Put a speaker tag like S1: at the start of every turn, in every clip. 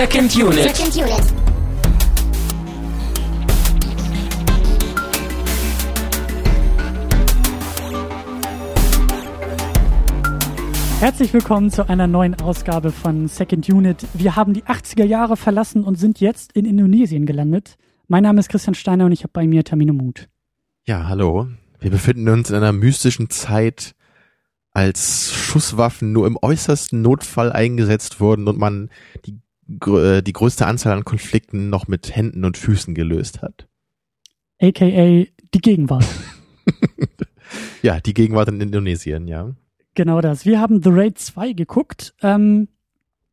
S1: Second Unit.
S2: Second Unit.
S3: Herzlich willkommen zu einer neuen Ausgabe von Second Unit. Wir haben die 80er Jahre verlassen und sind jetzt in Indonesien gelandet. Mein Name ist Christian Steiner und ich habe bei mir Tamino Mut.
S4: Ja, hallo. Wir befinden uns in einer mystischen Zeit, als Schusswaffen nur im äußersten Notfall eingesetzt wurden und man die, äh, die größte Anzahl an Konflikten noch mit Händen und Füßen gelöst hat.
S3: AKA die Gegenwart.
S4: ja, die Gegenwart in Indonesien, ja.
S3: Genau das. Wir haben The Raid 2 geguckt. Ähm,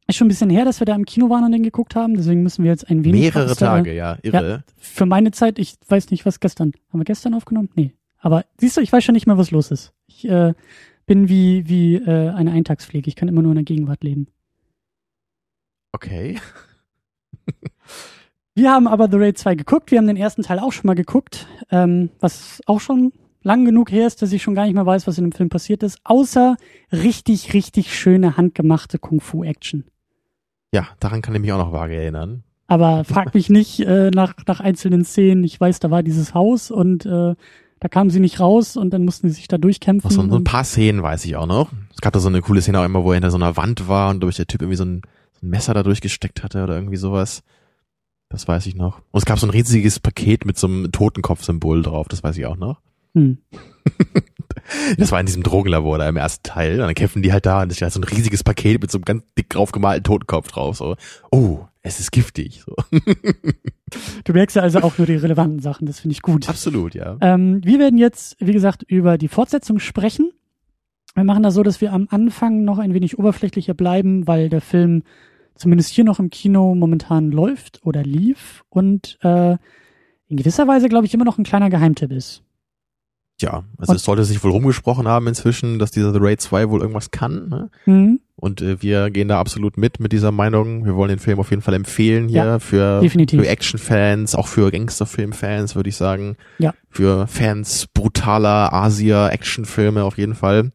S3: ist schon ein bisschen her, dass wir da im Kino waren und den geguckt haben, deswegen müssen wir jetzt ein wenig.
S4: Mehrere Tage, ja, irre. Ja,
S3: für meine Zeit, ich weiß nicht, was gestern. Haben wir gestern aufgenommen? Nee. Aber siehst du, ich weiß schon nicht mehr, was los ist. Ich äh, bin wie, wie äh, eine Eintagspflege. Ich kann immer nur in der Gegenwart leben.
S4: Okay.
S3: wir haben aber The Raid 2 geguckt. Wir haben den ersten Teil auch schon mal geguckt, ähm, was auch schon lang genug her ist, dass ich schon gar nicht mehr weiß, was in dem Film passiert ist, außer richtig, richtig schöne handgemachte Kung-Fu-Action.
S4: Ja, daran kann ich mich auch noch vage erinnern.
S3: Aber frag mich nicht äh, nach, nach einzelnen Szenen. Ich weiß, da war dieses Haus und äh, da kamen sie nicht raus und dann mussten sie sich da durchkämpfen.
S4: So, so ein paar Szenen weiß ich auch noch. Es gab da so eine coole Szene auch immer, wo er hinter so einer Wand war und durch der Typ irgendwie so ein, ein Messer da durchgesteckt hatte oder irgendwie sowas. Das weiß ich noch. Und es gab so ein riesiges Paket mit so einem Totenkopf-Symbol drauf, das weiß ich auch noch. Hm. das war in diesem Drogenlabor da im ersten Teil. Und dann kämpfen die halt da und es ist halt so ein riesiges Paket mit so einem ganz dick draufgemalten Totenkopf drauf. So, oh, es ist giftig. So.
S3: Du merkst ja also auch nur die relevanten Sachen, das finde ich gut.
S4: Absolut, ja.
S3: Ähm, wir werden jetzt, wie gesagt, über die Fortsetzung sprechen. Wir machen das so, dass wir am Anfang noch ein wenig oberflächlicher bleiben, weil der Film zumindest hier noch im Kino momentan läuft oder lief und äh, in gewisser Weise, glaube ich, immer noch ein kleiner Geheimtipp ist.
S4: Ja, also und es sollte sich wohl rumgesprochen haben inzwischen, dass dieser The Raid 2 wohl irgendwas kann. Ne? Mhm. Und äh, wir gehen da absolut mit mit dieser Meinung. Wir wollen den Film auf jeden Fall empfehlen hier ja, für, definitiv. für Action-Fans, auch für Gangsterfilm-Fans, würde ich sagen.
S3: Ja.
S4: Für Fans brutaler Asia-Action-Filme auf jeden Fall.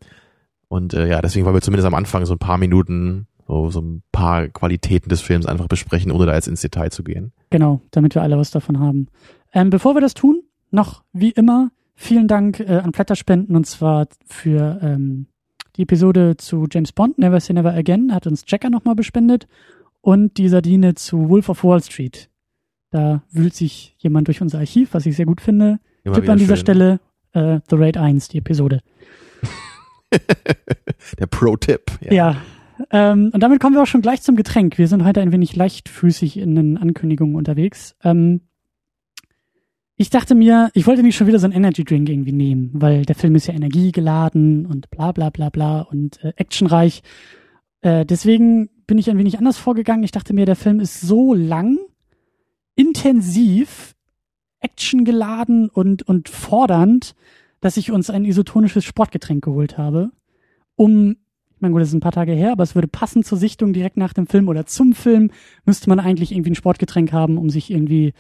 S4: Und äh, ja, deswegen wollen wir zumindest am Anfang so ein paar Minuten so, so ein paar Qualitäten des Films einfach besprechen, ohne da jetzt ins Detail zu gehen.
S3: Genau, damit wir alle was davon haben. Ähm, bevor wir das tun, noch wie immer Vielen Dank äh, an Blätterspenden und zwar für ähm, die Episode zu James Bond, Never Say Never Again, hat uns Jacker nochmal bespendet und die Sardine zu Wolf of Wall Street. Da wühlt sich jemand durch unser Archiv, was ich sehr gut finde. Immer Tipp an dieser schön. Stelle äh, The Raid 1, die Episode.
S4: Der Pro-Tipp.
S3: Ja. ja. Ähm, und damit kommen wir auch schon gleich zum Getränk. Wir sind heute ein wenig leichtfüßig in den Ankündigungen unterwegs. Ähm, ich dachte mir, ich wollte nicht schon wieder so einen Energy Drink irgendwie nehmen, weil der Film ist ja energiegeladen und bla bla bla bla und äh, actionreich. Äh, deswegen bin ich ein wenig anders vorgegangen. Ich dachte mir, der Film ist so lang, intensiv, actiongeladen und, und fordernd, dass ich uns ein isotonisches Sportgetränk geholt habe, um ich meine, gut, das ist ein paar Tage her, aber es würde passen zur Sichtung direkt nach dem Film oder zum Film, müsste man eigentlich irgendwie ein Sportgetränk haben, um sich irgendwie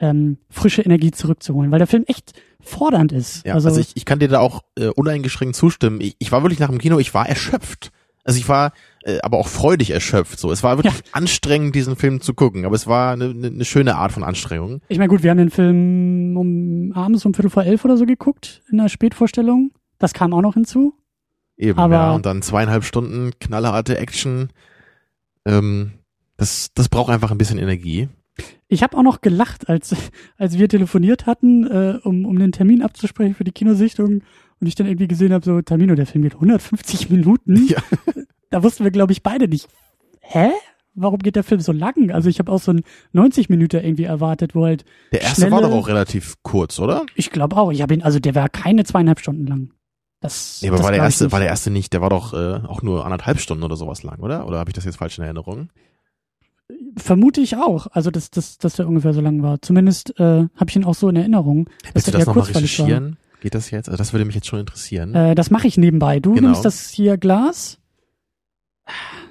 S3: ähm, frische Energie zurückzuholen, weil der Film echt fordernd ist.
S4: Ja, also, also ich, ich kann dir da auch äh, uneingeschränkt zustimmen. Ich, ich war wirklich nach dem Kino, ich war erschöpft. Also ich war äh, aber auch freudig erschöpft. So, es war wirklich ja. anstrengend, diesen Film zu gucken, aber es war eine, eine, eine schöne Art von Anstrengung.
S3: Ich meine, gut, wir haben den Film um abends um Viertel vor elf oder so geguckt in der Spätvorstellung. Das kam auch noch hinzu.
S4: Eben, aber ja, und dann zweieinhalb Stunden knallharte Action. Ähm, das, das braucht einfach ein bisschen Energie.
S3: Ich habe auch noch gelacht, als, als wir telefoniert hatten, äh, um, um den Termin abzusprechen für die Kinosichtung und ich dann irgendwie gesehen habe, so Termino, der Film geht 150 Minuten. Ja. Da wussten wir, glaube ich, beide nicht, hä? Warum geht der Film so lang? Also ich habe auch so ein 90 Minuten irgendwie erwartet, wo halt.
S4: Der erste schnelle, war doch auch relativ kurz, oder?
S3: Ich glaube auch. Ich habe ihn, also der war keine zweieinhalb Stunden lang. Das,
S4: nee, aber das war der erste, war der erste nicht, der war doch äh, auch nur anderthalb Stunden oder sowas lang, oder? Oder habe ich das jetzt falsch in Erinnerung?
S3: Vermute ich auch. Also, dass, dass, dass der ungefähr so lang war. Zumindest äh, habe ich ihn auch so in Erinnerung.
S4: Willst du das nochmal recherchieren? War. Geht das jetzt? Also das würde mich jetzt schon interessieren.
S3: Äh, das mache ich nebenbei. Du genau. nimmst das hier Glas.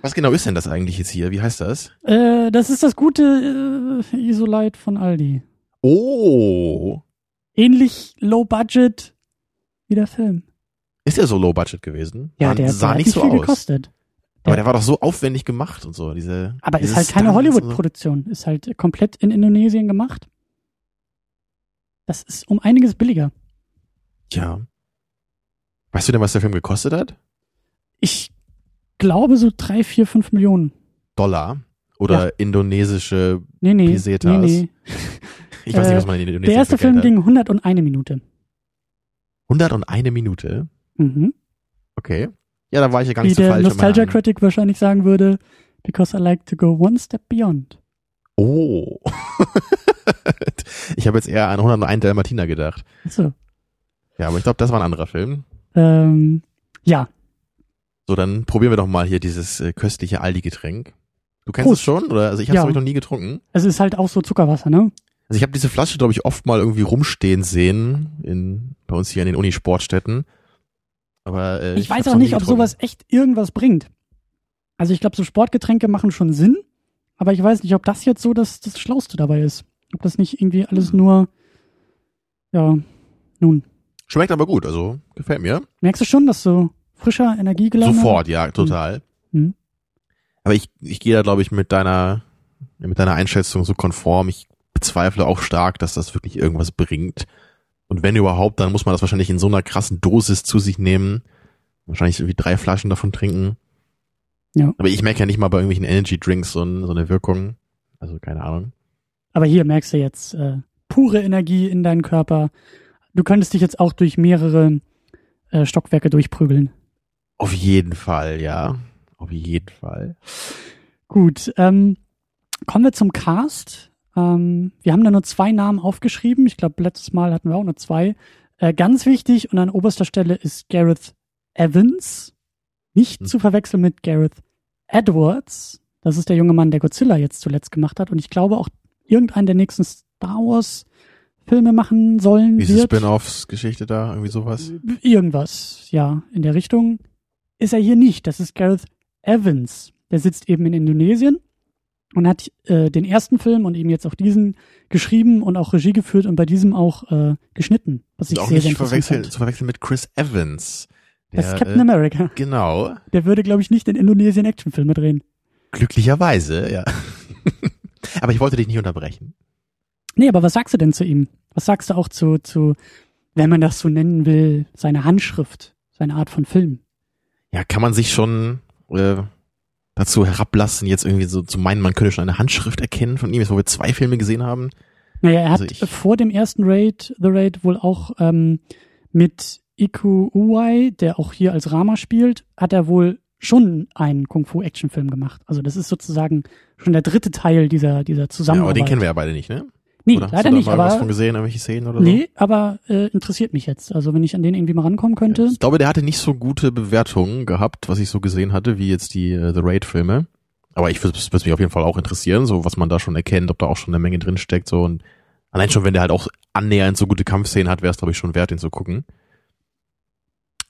S4: Was genau ist denn das eigentlich jetzt hier? Wie heißt das?
S3: Äh, das ist das gute äh, Isolite von Aldi.
S4: Oh.
S3: Ähnlich low budget wie der Film.
S4: Ist der so low budget gewesen?
S3: Ja, der, der hat nicht so viel aus. gekostet.
S4: Aber der war doch so aufwendig gemacht und so, diese.
S3: Aber ist halt keine
S4: und so.
S3: Hollywood-Produktion. Ist halt komplett in Indonesien gemacht. Das ist um einiges billiger.
S4: Ja. Weißt du denn, was der Film gekostet hat?
S3: Ich glaube so drei, vier, fünf Millionen.
S4: Dollar oder indonesische
S3: Nee, nee.
S4: Pesetas.
S3: Nee, nee.
S4: Ich weiß
S3: Äh,
S4: nicht, was man in Indonesien
S3: Der erste Film
S4: hat.
S3: ging 101 Minute.
S4: 101 Minute.
S3: Mhm.
S4: Okay. Ja, da war ich ja gar
S3: Wie
S4: nicht so
S3: der
S4: falsch. meiner
S3: Nostalgia. Critic wahrscheinlich sagen würde, because I like to go one step beyond.
S4: Oh. ich habe jetzt eher an 101 Dalmatiner gedacht.
S3: So.
S4: Ja, aber ich glaube, das war ein anderer Film.
S3: Ähm, ja,
S4: So, dann probieren wir doch mal hier dieses äh, köstliche Aldi-Getränk. Du kennst
S3: Prost.
S4: es schon? Oder? Also ich habe es
S3: Ja.
S4: noch nie getrunken.
S3: es ist halt auch so Zuckerwasser, ne?
S4: Also ich habe diese Flasche, glaube ich, oft mal irgendwie rumstehen sehen in bei uns hier in den Unisportstätten. Aber äh,
S3: Ich, weiß
S4: hab's
S3: auch nicht, ob sowas echt irgendwas bringt. Also ich glaube, so Sportgetränke machen schon Sinn, aber ich weiß nicht, ob das jetzt so das, das Schlauste dabei ist. Ob das nicht irgendwie alles
S4: Hm.
S3: nur, ja, nun.
S4: Schmeckt aber gut, also gefällt mir.
S3: Merkst du schon, dass so frischer, energiegeladener?
S4: Sofort, ja, total.
S3: Mhm.
S4: Aber ich, ich gehe da, glaube ich, mit deiner, mit deiner Einschätzung so konform. Ich bezweifle auch stark, dass das wirklich irgendwas bringt. Und wenn überhaupt, dann muss man das wahrscheinlich in so einer krassen Dosis zu sich nehmen. Wahrscheinlich irgendwie drei Flaschen davon trinken.
S3: Ja.
S4: Aber ich merke ja nicht mal bei irgendwelchen Energy Drinks so, so eine Wirkung. Also keine Ahnung.
S3: Aber hier merkst du jetzt äh, pure Energie in deinen Körper. Du könntest dich jetzt auch durch mehrere äh, Stockwerke durchprügeln.
S4: Auf jeden Fall, ja. Auf jeden Fall.
S3: Gut, ähm, kommen wir zum Cast. Ähm, wir haben da nur zwei Namen aufgeschrieben. Ich glaube, letztes Mal hatten wir auch nur zwei. Äh, ganz wichtig und an oberster Stelle ist Gareth Evans. Nicht
S4: Hm.
S3: zu verwechseln mit Gareth Edwards. Das ist der junge Mann, der Godzilla jetzt zuletzt gemacht hat. Und ich glaube auch irgendeinen der nächsten Star Wars Filme machen sollen
S4: Diese. Spin-offs-Geschichte da, irgendwie sowas.
S3: Irgendwas, ja, in der Richtung. Ist er hier nicht. Das ist Gareth Evans. Der sitzt eben in Indonesien und hat äh, den ersten Film und eben jetzt auch diesen geschrieben und auch Regie geführt und bei diesem auch äh, geschnitten. Was ich
S4: auch
S3: sehr, sehr
S4: nicht verwechseln, zu verwechseln mit Chris Evans.
S3: Das ist Captain
S4: äh,
S3: America.
S4: Genau.
S3: Der würde, glaube ich, nicht in Indonesien Actionfilme drehen.
S4: Glücklicherweise, ja. Aber ich wollte dich nicht unterbrechen.
S3: Nee, aber was sagst du denn zu ihm? Was sagst du auch zu, zu, wenn man das so nennen will, seine Handschrift, seine Art von Film?
S4: Ja, kann man sich schon äh, dazu herablassen, jetzt irgendwie so zu meinen, man könnte schon eine Handschrift erkennen von ihm, jetzt wo wir zwei Filme gesehen haben.
S3: Naja, er hat
S4: Also
S3: vor dem ersten Raid, The Raid, wohl auch ähm, mit Iku Uwai, der auch hier als Rama spielt, hat er wohl schon einen Kung-Fu-Actionfilm gemacht. Also das ist sozusagen schon der dritte Teil dieser, dieser
S4: Ja, aber
S3: Zusammenarbeit.
S4: den kennen wir ja beide nicht, ne?
S3: Nee,
S4: Oder hast
S3: leider
S4: du da
S3: nicht,
S4: mal was von
S3: aber
S4: gesehen, irgendwelche Szenen oder
S3: nee, aber äh, interessiert mich jetzt. Also wenn ich an den irgendwie mal rankommen
S4: so?
S3: könnte.
S4: Ich glaube, der hatte nicht so gute Bewertungen gehabt, was ich so gesehen hatte, wie jetzt die äh, The Raid-Filme. Aber ich würde mich auf jeden Fall auch interessieren, so was man da schon erkennt, ob da auch schon eine Menge drin steckt, so und allein schon, wenn der halt auch annähernd so gute Kampfszenen hat, wäre es glaube ich schon wert, den zu gucken.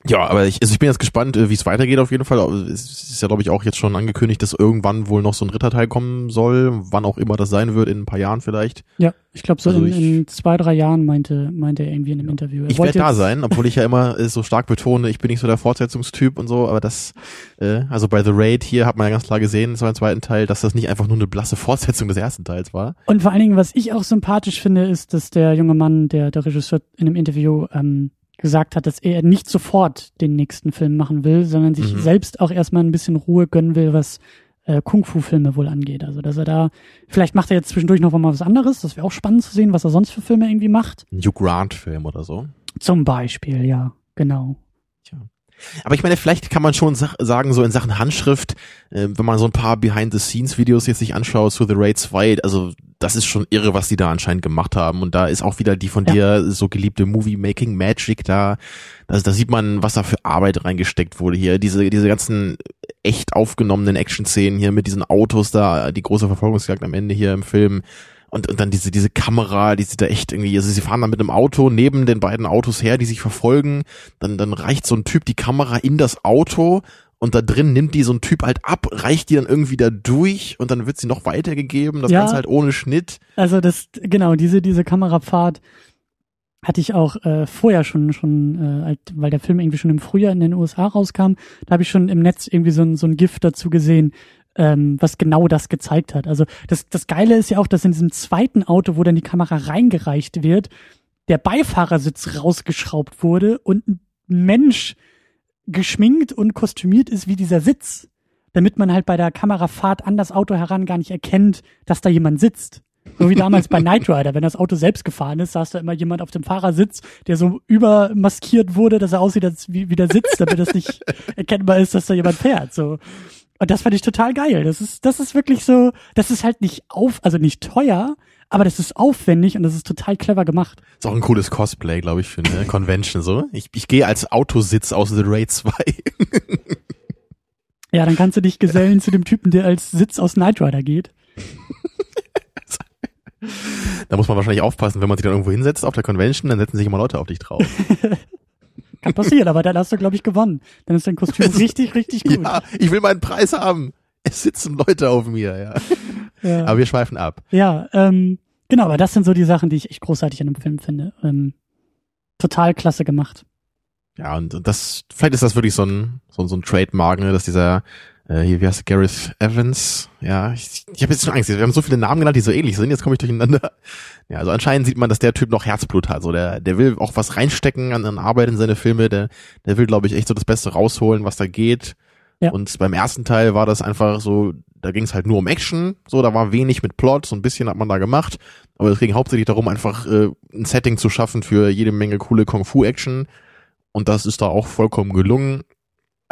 S4: Ja, aber ich, also ich bin jetzt gespannt, äh, wie es weitergeht auf jeden Fall. Es ist ja, glaube ich, auch jetzt schon angekündigt, dass irgendwann wohl noch so ein dritter Teil kommen soll, wann auch immer das sein wird, in ein paar Jahren vielleicht.
S3: Ja, ich glaube so
S4: Also
S3: in,
S4: ich-
S3: in zwei, drei Jahren meinte, meinte er irgendwie in einem Interview. Er
S4: Ich
S3: wollte
S4: werde da sein, obwohl ich ja immer äh, so stark betone, ich bin nicht so der Fortsetzungstyp und so, aber das, äh, also bei The Raid hier hat man ja ganz klar gesehen, so im zweiten Teil, dass das nicht einfach nur eine blasse Fortsetzung des ersten Teils war.
S3: Und vor allen Dingen, was ich auch sympathisch finde, ist, dass der junge Mann, der, der Regisseur in einem Interview ähm, gesagt hat, dass er nicht sofort den nächsten Film machen will, sondern sich
S4: Mhm.
S3: selbst auch erstmal ein bisschen Ruhe gönnen will, was äh, Kung-Fu-Filme wohl angeht. Also, dass er da, vielleicht macht er jetzt zwischendurch noch mal was anderes, das wäre auch spannend zu sehen, was er sonst für Filme irgendwie macht.
S4: Hugh Grant-Film oder so.
S3: Zum Beispiel, ja, genau.
S4: Aber ich meine, vielleicht kann man schon sagen, so in Sachen Handschrift, äh, wenn man so ein paar Behind-the-Scenes-Videos jetzt sich anschaut zu The Raid 2, also das ist schon irre, was die da anscheinend gemacht haben. Und da ist auch wieder die von
S3: Ja.
S4: dir so geliebte Movie-Making-Magic da. Also da sieht man, was da für Arbeit reingesteckt wurde hier. Diese, diese ganzen echt aufgenommenen Action-Szenen hier mit diesen Autos da, die große Verfolgungsjagd am Ende hier im Film. Und, und dann diese, diese Kamera, die sieht da echt irgendwie, also sie fahren da mit einem Auto neben den beiden Autos her, die sich verfolgen. Dann, dann reicht so ein Typ die Kamera in das Auto und da drin nimmt die so ein Typ halt ab, reicht die dann irgendwie da durch und dann wird sie noch weitergegeben. Das
S3: Ja.
S4: Ganze halt ohne Schnitt.
S3: Also das, genau, diese, diese Kamerafahrt hatte ich auch äh, vorher schon, schon äh, halt, weil der Film irgendwie schon im Frühjahr in den USA rauskam, da habe ich schon im Netz irgendwie so ein, so ein Gift dazu gesehen, ähm, was genau das gezeigt hat. Also das, das Geile ist ja auch, dass in diesem zweiten Auto, wo dann die Kamera reingereicht wird, der Beifahrersitz rausgeschraubt wurde und ein Mensch geschminkt und kostümiert ist wie dieser Sitz, damit man halt bei der Kamerafahrt an das Auto heran gar nicht erkennt, dass da jemand sitzt. So wie damals bei Knight Rider, wenn das Auto selbst gefahren ist, saß da immer jemand auf dem Fahrersitz, der so übermaskiert wurde, dass er aussieht, als wie, wie der sitzt, damit es nicht erkennbar ist, dass da jemand fährt. So. Und das fand ich total geil. Das ist, das ist wirklich so, das ist halt nicht auf, also nicht teuer, aber das ist aufwendig und das ist total clever gemacht.
S4: Ist auch ein cooles Cosplay, glaube ich, für eine Convention so. Ich, ich gehe als Autositz aus The Raid 2.
S3: ja, dann kannst du dich gesellen zu dem Typen, der als Sitz aus Knight Rider geht.
S4: Da muss man wahrscheinlich aufpassen, wenn man sich dann irgendwo hinsetzt auf der Convention, dann setzen sich immer Leute auf dich drauf.
S3: Kann passieren, aber dann hast du, glaube ich, gewonnen. Dann ist dein Kostüm richtig, richtig gut.
S4: Ja, ich will meinen Preis haben. Es sitzen Leute auf mir, ja. ja. Aber wir schweifen ab.
S3: Ja, ähm, genau, aber das sind so die Sachen, die ich echt großartig in dem Film finde. Ähm, total klasse gemacht.
S4: Ja, und das, vielleicht ist das wirklich so ein, so, so ein Trademark, ne, dass dieser äh, hier, wie heißt der, Gareth Evans? Ja, ich, ich habe jetzt schon Angst. Wir haben so viele Namen genannt, die so ähnlich sind. Jetzt komme ich durcheinander. Ja, also anscheinend sieht man, dass der Typ noch Herzblut hat. So, der, der will auch was reinstecken an, an Arbeit in seine Filme. Der, der will, glaube ich, echt so das Beste rausholen, was da geht. Ja. Und beim ersten Teil war das einfach so, da ging es halt nur um Action. So, da war wenig mit Plot. So ein bisschen hat man da gemacht. Aber es ging hauptsächlich darum, einfach äh, ein Setting zu schaffen für jede Menge coole Kung-Fu-Action. Und das ist da auch vollkommen gelungen.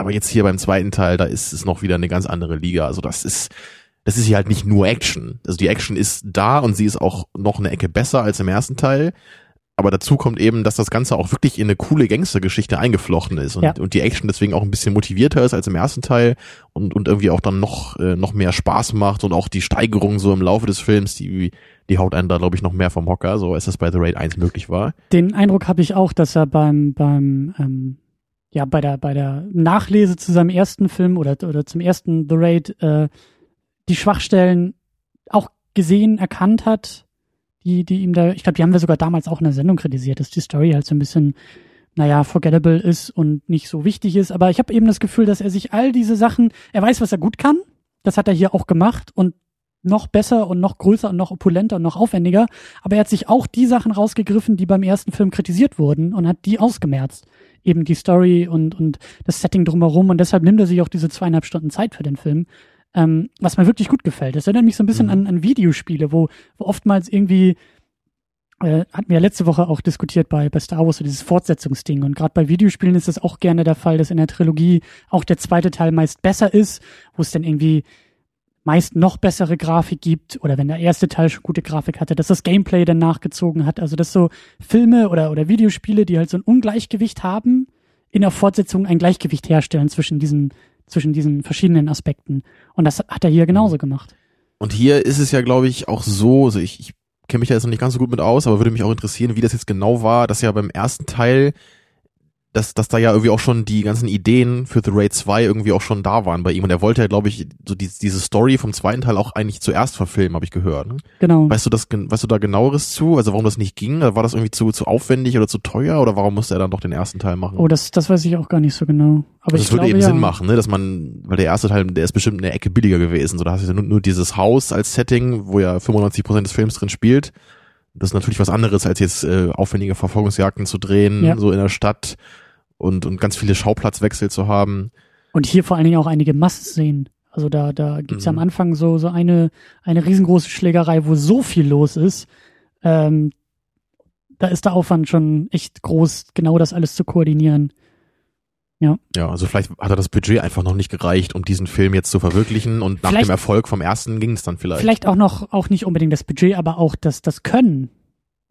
S4: Aber jetzt hier beim zweiten Teil, da ist es noch wieder eine ganz andere Liga. Also das ist, das ist hier halt nicht nur Action. Also die Action ist da und sie ist auch noch eine Ecke besser als im ersten Teil. Aber dazu kommt eben, dass das Ganze auch wirklich in eine coole Gangstergeschichte eingeflochten ist und, ja. und die Action deswegen auch ein bisschen motivierter ist als im ersten Teil und, und irgendwie auch dann noch, äh, noch mehr Spaß macht und auch die Steigerung so im Laufe des Films, die, die haut einen da, glaube ich, noch mehr vom Hocker, so als das bei The Raid 1 möglich war.
S3: Den Eindruck habe ich auch, dass er beim, beim ähm, ja bei der bei der Nachlese zu seinem ersten Film oder oder zum ersten The Raid äh, die Schwachstellen auch gesehen erkannt hat, die die ihm da ich glaube, die haben wir sogar damals auch in der Sendung kritisiert, dass die Story halt so ein bisschen naja, forgettable ist und nicht so wichtig ist. Aber ich habe eben das Gefühl, dass er sich all diese Sachen, er weiß, was er gut kann. Das hat er hier auch gemacht und noch besser und noch größer und noch opulenter und noch aufwendiger. Aber er hat sich auch die Sachen rausgegriffen, die beim ersten Film kritisiert wurden und hat die ausgemerzt eben die Story und, und das Setting drumherum und deshalb nimmt er sich auch diese zweieinhalb Stunden Zeit für den Film. Ähm, was mir wirklich gut gefällt. Das erinnert mich so ein bisschen mhm. an, an Videospiele, wo, wo oftmals irgendwie äh, hatten wir ja letzte Woche auch diskutiert bei, bei Star Wars, so dieses Fortsetzungsding. Und gerade bei Videospielen ist es auch gerne der Fall, dass in der Trilogie auch der zweite Teil meist besser ist, wo es dann irgendwie meist noch bessere Grafik gibt oder wenn der erste Teil schon gute Grafik hatte, dass das Gameplay dann nachgezogen hat. Also dass so Filme oder, oder Videospiele, die halt so ein Ungleichgewicht haben, in der Fortsetzung ein Gleichgewicht herstellen zwischen diesen, zwischen diesen verschiedenen Aspekten. Und das hat er hier genauso gemacht.
S4: Und hier ist es ja, glaube ich, auch so, also ich, ich kenne mich ja jetzt noch nicht ganz so gut mit aus, aber würde mich auch interessieren, wie das jetzt genau war, dass ja beim ersten Teil dass, dass da ja irgendwie auch schon die ganzen Ideen für The Raid 2 irgendwie auch schon da waren bei ihm. Und er wollte ja, glaube ich, so die, diese Story vom zweiten Teil auch eigentlich zuerst verfilmen, habe ich gehört. Ne?
S3: Genau.
S4: Weißt du das, weißt du da genaueres zu? Also warum das nicht ging? War das irgendwie zu, zu aufwendig oder zu teuer? Oder warum musste er dann doch den ersten Teil machen?
S3: Oh, das, das weiß ich auch gar nicht so genau. Aber also
S4: das würde eben
S3: ja.
S4: Sinn machen, ne? dass man, weil der erste Teil, der ist bestimmt eine Ecke billiger gewesen. So, da hast du ja nur, nur dieses Haus als Setting, wo ja 95 Prozent des Films drin spielt. Das ist natürlich was anderes, als jetzt äh, aufwendige Verfolgungsjagden zu drehen, ja. so in der Stadt und, und ganz viele Schauplatzwechsel zu haben.
S3: Und hier vor allen Dingen auch einige Massszenen. Also da, da gibt's mhm. ja am Anfang so, so eine, eine riesengroße Schlägerei, wo so viel los ist. Ähm, da ist der Aufwand schon echt groß, genau das alles zu koordinieren. Ja.
S4: Ja, also vielleicht hat er das Budget einfach noch nicht gereicht, um diesen Film jetzt zu verwirklichen und nach vielleicht, dem Erfolg vom ersten ging es dann vielleicht.
S3: Vielleicht auch noch, auch nicht unbedingt das Budget, aber auch das, das Können.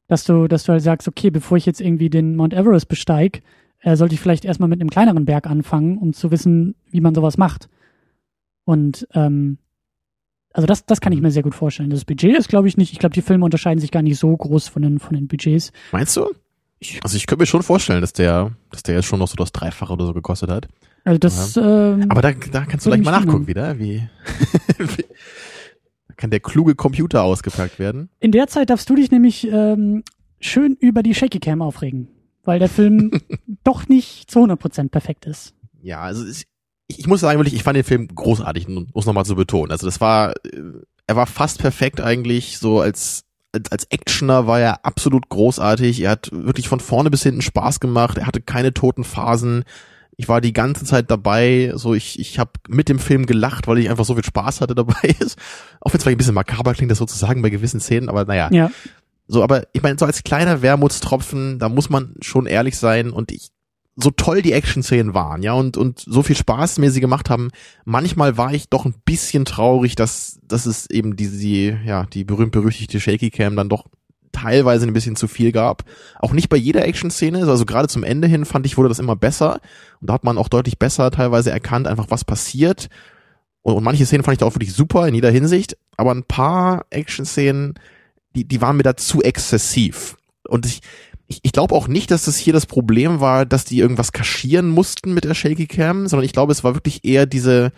S3: Dass du, dass du halt sagst, okay, bevor ich jetzt irgendwie den Mount Everest besteig, äh, sollte ich vielleicht erstmal mit einem kleineren Berg anfangen, um zu wissen, wie man sowas macht. Und ähm, also das, das kann ich mir sehr gut vorstellen. Das Budget ist, glaube ich, nicht. Ich glaube, die Filme unterscheiden sich gar nicht so groß von den, von den Budgets.
S4: Meinst du? Ich, also ich könnte mir schon vorstellen, dass der, dass der jetzt schon noch so das Dreifache oder so gekostet hat.
S3: Also das. Ja. Ähm,
S4: Aber da, da kannst du gleich mal nachgucken wieder, wie, wie kann der kluge Computer ausgepackt werden.
S3: In der Zeit darfst du dich nämlich ähm, schön über die Shaky Cam aufregen, weil der Film doch nicht zu 100% perfekt ist.
S4: Ja, also ich, ich muss sagen, wirklich, ich fand den Film großartig, um es nochmal zu betonen. Also das war, äh, er war fast perfekt eigentlich, so als als, als Actioner war er absolut großartig. Er hat wirklich von vorne bis hinten Spaß gemacht. Er hatte keine toten Phasen. Ich war die ganze Zeit dabei. So, ich, ich habe mit dem Film gelacht, weil ich einfach so viel Spaß hatte dabei. Auch wenn es vielleicht ein bisschen makaber klingt, das sozusagen bei gewissen Szenen, aber naja.
S3: Ja.
S4: So, aber ich meine, so als kleiner Wermutstropfen, da muss man schon ehrlich sein und ich, so toll die Action-Szenen waren, ja, und, und so viel Spaß mir sie gemacht haben, manchmal war ich doch ein bisschen traurig, dass, dass es eben diese, die, ja, die berühmt-berüchtigte Shaky Cam dann doch teilweise ein bisschen zu viel gab. Auch nicht bei jeder Action-Szene, also gerade zum Ende hin fand ich, wurde das immer besser. Und da hat man auch deutlich besser teilweise erkannt, einfach was passiert. Und, und manche Szenen fand ich da auch wirklich super in jeder Hinsicht. Aber ein paar Action-Szenen, die, die waren mir da zu exzessiv. Und ich, ich, ich glaube auch nicht, dass das hier das Problem war, dass die irgendwas kaschieren mussten mit der Shaky Cam, sondern ich glaube, es war wirklich eher diese,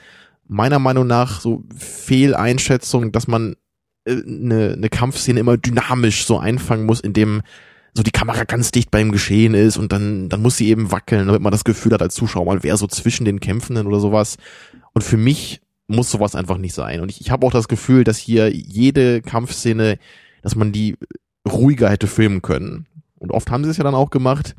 S4: meiner Meinung nach, so Fehleinschätzung, dass man äh, eine, eine Kampfszene immer dynamisch so einfangen muss, indem so die Kamera ganz dicht beim Geschehen ist und dann, dann muss sie eben wackeln, damit man das Gefühl hat als Zuschauer, man wäre so zwischen den Kämpfenden oder sowas. Und für mich muss sowas einfach nicht sein. Und ich, ich habe auch das Gefühl, dass hier jede Kampfszene, dass man die ruhiger hätte filmen können. Und oft haben sie es ja dann auch gemacht.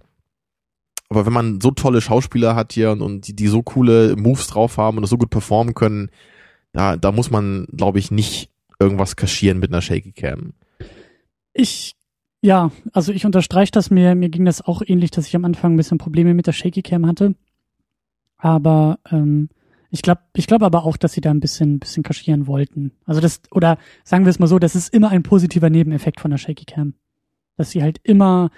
S4: Aber wenn man so tolle Schauspieler hat hier und, und die, die so coole Moves drauf haben und das so gut performen können, da, da muss man, glaube ich, nicht irgendwas kaschieren mit einer Shaky Cam.
S3: Ich, ja, also ich unterstreiche das mir, mir ging das auch ähnlich, dass ich am Anfang ein bisschen Probleme mit der Shaky Cam hatte. Aber ähm, ich glaube, ich glaube aber auch, dass sie da ein bisschen, bisschen kaschieren wollten. Also das, oder sagen wir es mal so, das ist immer ein positiver Nebeneffekt von der Shaky Cam dass sie halt immer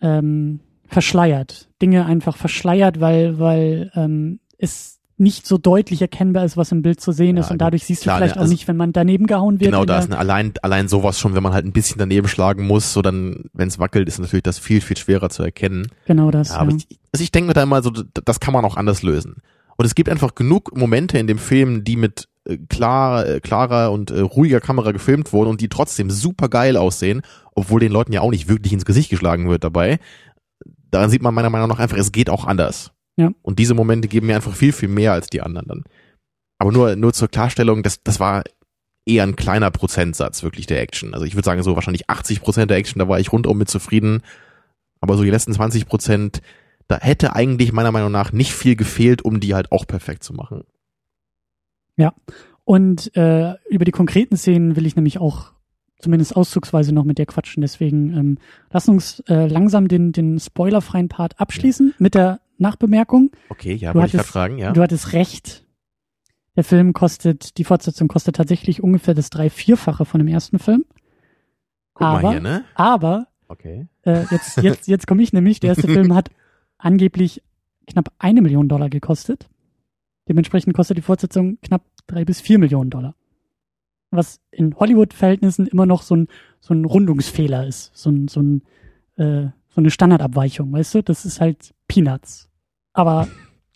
S3: ähm, verschleiert, Dinge einfach verschleiert, weil, weil ähm, es nicht so deutlich erkennbar ist, was im Bild zu sehen ja, ist und dadurch siehst klar, du vielleicht ne, also auch nicht, wenn man daneben gehauen wird.
S4: Genau, da ist eine, allein, allein sowas schon, wenn man halt ein bisschen daneben schlagen muss, so dann, wenn es wackelt, ist natürlich das viel, viel schwerer zu erkennen.
S3: Genau das. Ja,
S4: aber ja. Ich, also ich denke mir da immer so, das kann man auch anders lösen. Und es gibt einfach genug Momente in dem Film, die mit äh, klar, äh, klarer und äh, ruhiger Kamera gefilmt wurden und die trotzdem super geil aussehen, obwohl den Leuten ja auch nicht wirklich ins Gesicht geschlagen wird dabei. Daran sieht man meiner Meinung nach einfach, es geht auch anders.
S3: Ja.
S4: Und diese Momente geben mir einfach viel, viel mehr als die anderen dann. Aber nur, nur zur Klarstellung, das, das war eher ein kleiner Prozentsatz wirklich der Action. Also ich würde sagen, so wahrscheinlich 80 Prozent der Action, da war ich rundum mit zufrieden. Aber so die letzten 20 Prozent, da hätte eigentlich meiner Meinung nach nicht viel gefehlt, um die halt auch perfekt zu machen.
S3: Ja, und äh, über die konkreten Szenen will ich nämlich auch zumindest auszugsweise noch mit dir quatschen. Deswegen ähm, lass uns äh, langsam den, den spoilerfreien Part abschließen mit der Nachbemerkung.
S4: Okay, ja, wollte ich gerade fragen, ja.
S3: Du hattest recht. Der Film kostet, die Fortsetzung kostet tatsächlich ungefähr das drei vierfache von dem ersten Film.
S4: Guck
S3: aber,
S4: mal hier, ne?
S3: aber
S4: okay.
S3: äh, jetzt, jetzt, jetzt komme ich nämlich. Der erste Film hat angeblich knapp eine Million Dollar gekostet. Dementsprechend kostet die Fortsetzung knapp drei bis vier Millionen Dollar. Was in Hollywood-Verhältnissen immer noch so ein, so ein Rundungsfehler ist. So ein, so ein, äh, so eine Standardabweichung, weißt du? Das ist halt Peanuts. Aber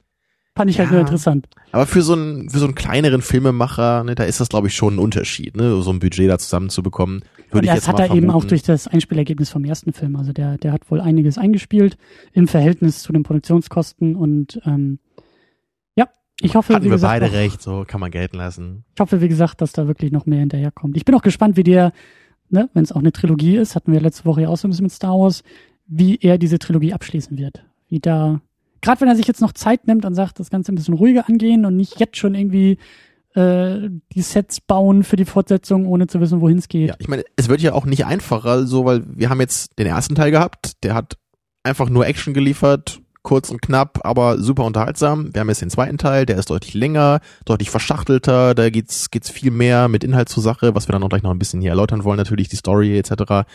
S3: fand ich halt ja, nur interessant.
S4: Aber für so einen, für so einen kleineren Filmemacher, ne, da ist das, glaube ich, schon ein Unterschied, ne, so ein Budget da zusammenzubekommen. Würde ich
S3: das hat er vermuten. eben auch durch das Einspielergebnis vom ersten Film. Also der, der hat wohl einiges eingespielt im Verhältnis zu den Produktionskosten und ähm, ich hoffe,
S4: Hatten
S3: wie
S4: wir
S3: gesagt,
S4: beide
S3: auch,
S4: recht, so kann man gelten lassen.
S3: Ich hoffe, wie gesagt, dass da wirklich noch mehr hinterherkommt. Ich bin auch gespannt, wie der, ne, wenn es auch eine Trilogie ist, hatten wir letzte Woche ja auch so ein bisschen mit Star Wars, wie er diese Trilogie abschließen wird. Wie da, gerade wenn er sich jetzt noch Zeit nimmt und sagt, das Ganze ein bisschen ruhiger angehen und nicht jetzt schon irgendwie äh, die Sets bauen für die Fortsetzung, ohne zu wissen, wohin es geht.
S4: Ja, ich meine, es wird ja auch nicht einfacher, so, weil wir haben jetzt den ersten Teil gehabt, der hat einfach nur Action geliefert, kurz und knapp, aber super unterhaltsam. Wir haben jetzt den zweiten Teil, der ist deutlich länger, deutlich verschachtelter, da geht's geht's viel mehr mit Inhalt zur Sache, was wir dann auch gleich noch ein bisschen hier erläutern wollen, natürlich die Story etc.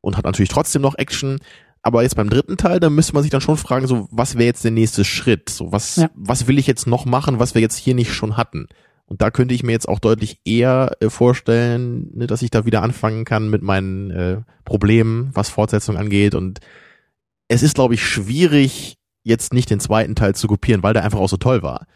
S4: Und hat natürlich trotzdem noch Action. Aber jetzt beim dritten Teil, da müsste man sich dann schon fragen, so was wäre jetzt der nächste Schritt? So was ja. was will ich jetzt noch machen, was wir jetzt hier nicht schon hatten? Und da könnte ich mir jetzt auch deutlich eher äh, vorstellen, ne, dass ich da wieder anfangen kann mit meinen äh, Problemen, was Fortsetzung angeht und es ist, glaube ich, schwierig, jetzt nicht den zweiten Teil zu kopieren, weil der einfach auch so toll war.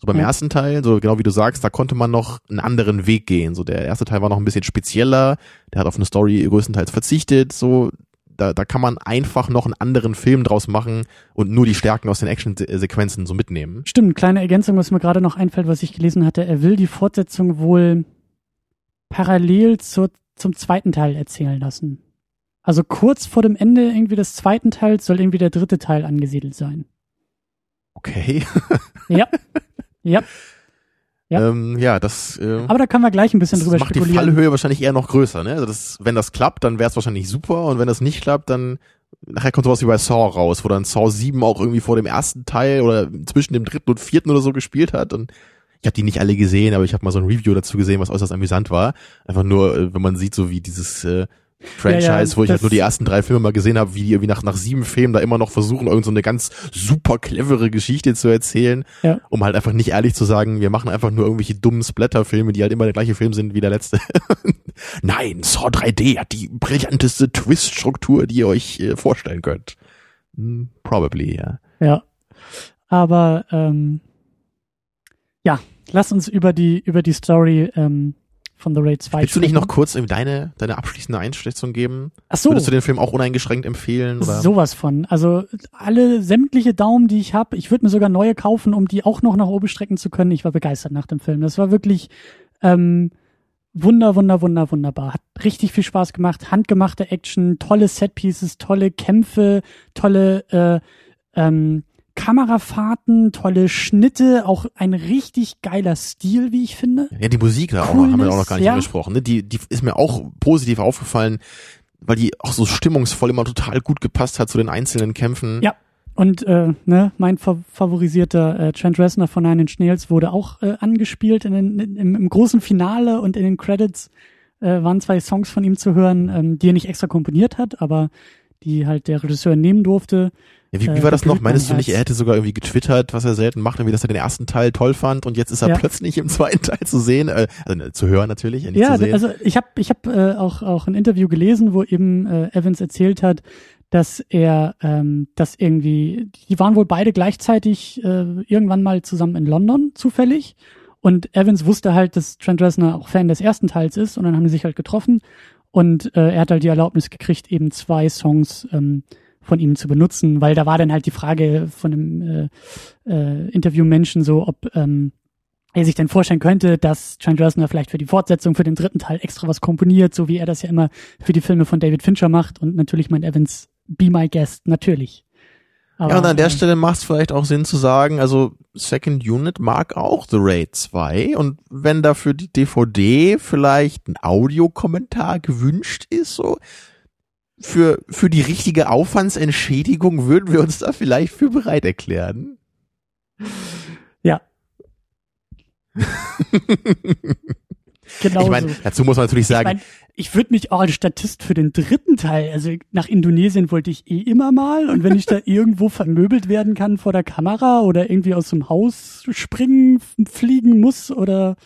S4: So beim
S3: Ja.
S4: ersten Teil, so genau wie du sagst, da konnte man noch einen anderen Weg gehen. So der erste Teil war noch ein bisschen spezieller, der hat auf eine Story größtenteils verzichtet, so da, da kann man einfach noch einen anderen Film draus machen und nur die Stärken aus den Action-Sequenzen so mitnehmen.
S3: Stimmt, kleine Ergänzung, was mir gerade noch einfällt, was ich gelesen hatte. Er will die Fortsetzung wohl parallel zur, zum zweiten Teil erzählen lassen. Also kurz vor dem Ende irgendwie des zweiten Teils soll irgendwie der dritte Teil angesiedelt sein.
S4: Okay.
S3: Ja. ja. Ja.
S4: ähm, ja das, äh,
S3: Aber da können wir gleich ein bisschen
S4: das
S3: drüber
S4: macht die
S3: spekulieren.
S4: Fallhöhe wahrscheinlich eher noch größer. Ne? Also das, wenn das klappt, dann wäre es wahrscheinlich super und wenn das nicht klappt, dann nachher kommt sowas wie bei Saw raus, wo dann Saw 7 auch irgendwie vor dem ersten Teil oder zwischen dem dritten und vierten oder so gespielt hat und ich habe die nicht alle gesehen, aber ich habe mal so ein Review dazu gesehen, was äußerst amüsant war. Einfach nur, äh, wenn man sieht, so wie dieses äh, Franchise,
S3: Ja, ja,
S4: wo ich halt nur die ersten drei Filme mal gesehen habe, wie die irgendwie nach, nach sieben Filmen da immer noch versuchen, irgend so eine ganz super clevere Geschichte zu erzählen,
S3: Ja.
S4: um halt einfach nicht ehrlich zu sagen, wir machen einfach nur irgendwelche dummen Splatter-Filme, die halt immer der gleiche Film sind wie der letzte. Nein, Saw 3D hat die brillanteste Twist-Struktur, die ihr euch äh, vorstellen könnt. Hm, probably, ja.
S3: Ja. Aber ähm, ja, lass uns über die über die Story ähm, von The Raid 2
S4: Willst du nicht
S3: sprechen.
S4: noch kurz deine, deine abschließende Einschätzung geben?
S3: Ach so,
S4: Würdest du den Film auch uneingeschränkt empfehlen? Oder?
S3: sowas von. Also alle sämtliche Daumen, die ich habe, ich würde mir sogar neue kaufen, um die auch noch nach oben strecken zu können. Ich war begeistert nach dem Film. Das war wirklich ähm, wunder, wunder, wunder, wunderbar. Hat richtig viel Spaß gemacht. Handgemachte Action, tolle Setpieces, tolle Kämpfe, tolle äh, ähm, Kamerafahrten, tolle Schnitte, auch ein richtig geiler Stil, wie ich finde.
S4: Ja, die Musik da auch noch, haben wir auch noch gar nicht
S3: ja.
S4: angesprochen. Ne? Die, die ist mir auch positiv aufgefallen, weil die auch so stimmungsvoll immer total gut gepasst hat zu den einzelnen Kämpfen.
S3: Ja. Und äh, ne, mein fa favorisierter äh, Trent Reznor von Nine Inch Nails wurde auch äh, angespielt in den, in, im, im großen Finale und in den Credits äh, waren zwei Songs von ihm zu hören, ähm, die er nicht extra komponiert hat, aber die halt der Regisseur nehmen durfte.
S4: Ja, wie,
S3: Äh,
S4: wie war das
S3: da
S4: noch? Meinst du nicht, er hätte sogar irgendwie getwittert, was er selten macht, irgendwie, dass er den ersten Teil toll fand und jetzt ist er
S3: Ja.
S4: plötzlich im zweiten Teil zu sehen, äh, also ne, zu hören natürlich, ja, nicht
S3: ja,
S4: zu sehen.
S3: also ich habe ich hab, äh, auch auch ein Interview gelesen, wo eben äh, Evans erzählt hat, dass er ähm, dass irgendwie die waren wohl beide gleichzeitig äh, irgendwann mal zusammen in London zufällig und Evans wusste halt, dass Trent Reznor auch Fan des ersten Teils ist und dann haben sie sich halt getroffen und äh, er hat halt die Erlaubnis gekriegt, eben zwei Songs ähm, von ihm zu benutzen, weil da war dann halt die Frage von dem äh, äh, Interviewmenschen so, ob ähm, er sich denn vorstellen könnte, dass Trent Reznor vielleicht für die Fortsetzung, für den dritten Teil extra was komponiert, so wie er das ja immer für die Filme von David Fincher macht. Und natürlich meint Evans, be my guest, natürlich. Aber,
S4: ja, und an der Stelle macht es vielleicht auch Sinn zu sagen, also Second Unit mag auch The Raid 2 und wenn da für die DVD vielleicht ein Audiokommentar gewünscht ist, so für, für die richtige Aufwandsentschädigung würden wir uns da vielleicht für bereit erklären.
S3: Ja. Genau
S4: ich meine,
S3: so.
S4: dazu muss man natürlich
S3: Ich
S4: sagen,
S3: mein, ich würde mich auch als Statist für den dritten Teil, also nach Indonesien wollte ich eh immer mal und wenn ich da irgendwo vermöbelt werden kann vor der Kamera oder irgendwie aus dem Haus springen, fliegen muss oder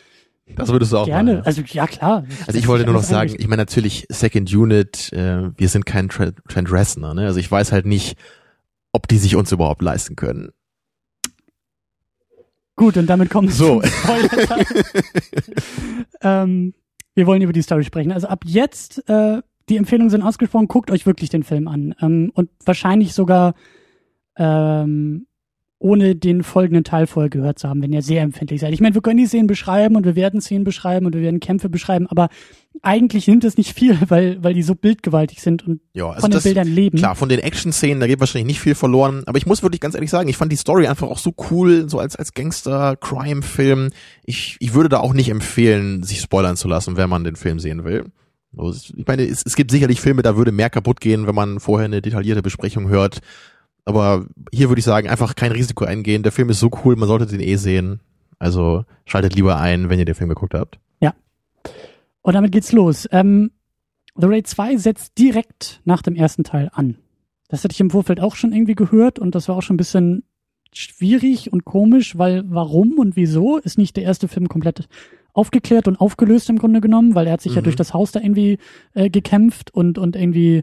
S4: das würdest du auch
S3: gerne,
S4: machen. ja.
S3: also ja klar.
S4: Also ich wollte nur noch sagen, ich meine natürlich Second Unit, äh, wir sind kein Trent Reznor, ne? Also ich weiß halt nicht, ob die sich uns überhaupt leisten können.
S3: Gut, und damit kommen wir
S4: So.
S3: zum Spoiler-Teil. ähm, wir wollen über die Story sprechen. Also ab jetzt, äh, die Empfehlungen sind ausgesprochen, guckt euch wirklich den Film an. Ähm, und wahrscheinlich sogar ähm, ohne den folgenden Teil vorher gehört zu haben, wenn ihr sehr empfindlich seid. Ich meine, wir können die Szenen beschreiben und wir werden Szenen beschreiben und wir werden Kämpfe beschreiben, aber eigentlich nimmt es nicht viel, weil, weil die so bildgewaltig sind und
S4: Ja, also
S3: von den
S4: das,
S3: Bildern leben.
S4: Klar, von den Action-Szenen, da geht wahrscheinlich nicht viel verloren. Aber ich muss wirklich ganz ehrlich sagen, ich fand die Story einfach auch so cool, so als, als Gangster-Crime-Film. Ich, ich würde da auch nicht empfehlen, sich spoilern zu lassen, wenn man den Film sehen will. Also Ich meine, es, es gibt sicherlich Filme, da würde mehr kaputt gehen, wenn man vorher eine detaillierte Besprechung hört. Aber hier würde ich sagen, einfach kein Risiko eingehen. Der Film ist so cool, man sollte den eh sehen. Also schaltet lieber ein, wenn ihr den Film geguckt habt.
S3: Und damit geht's los. Ähm, The Raid 2 setzt direkt nach dem ersten Teil an. Das hatte ich im Vorfeld auch schon irgendwie gehört und das war auch schon ein bisschen schwierig und komisch, weil warum und wieso ist nicht der erste Film komplett aufgeklärt und aufgelöst im Grunde genommen, weil er hat sich ja
S4: Mhm.
S3: durch das Haus da irgendwie äh, gekämpft und und irgendwie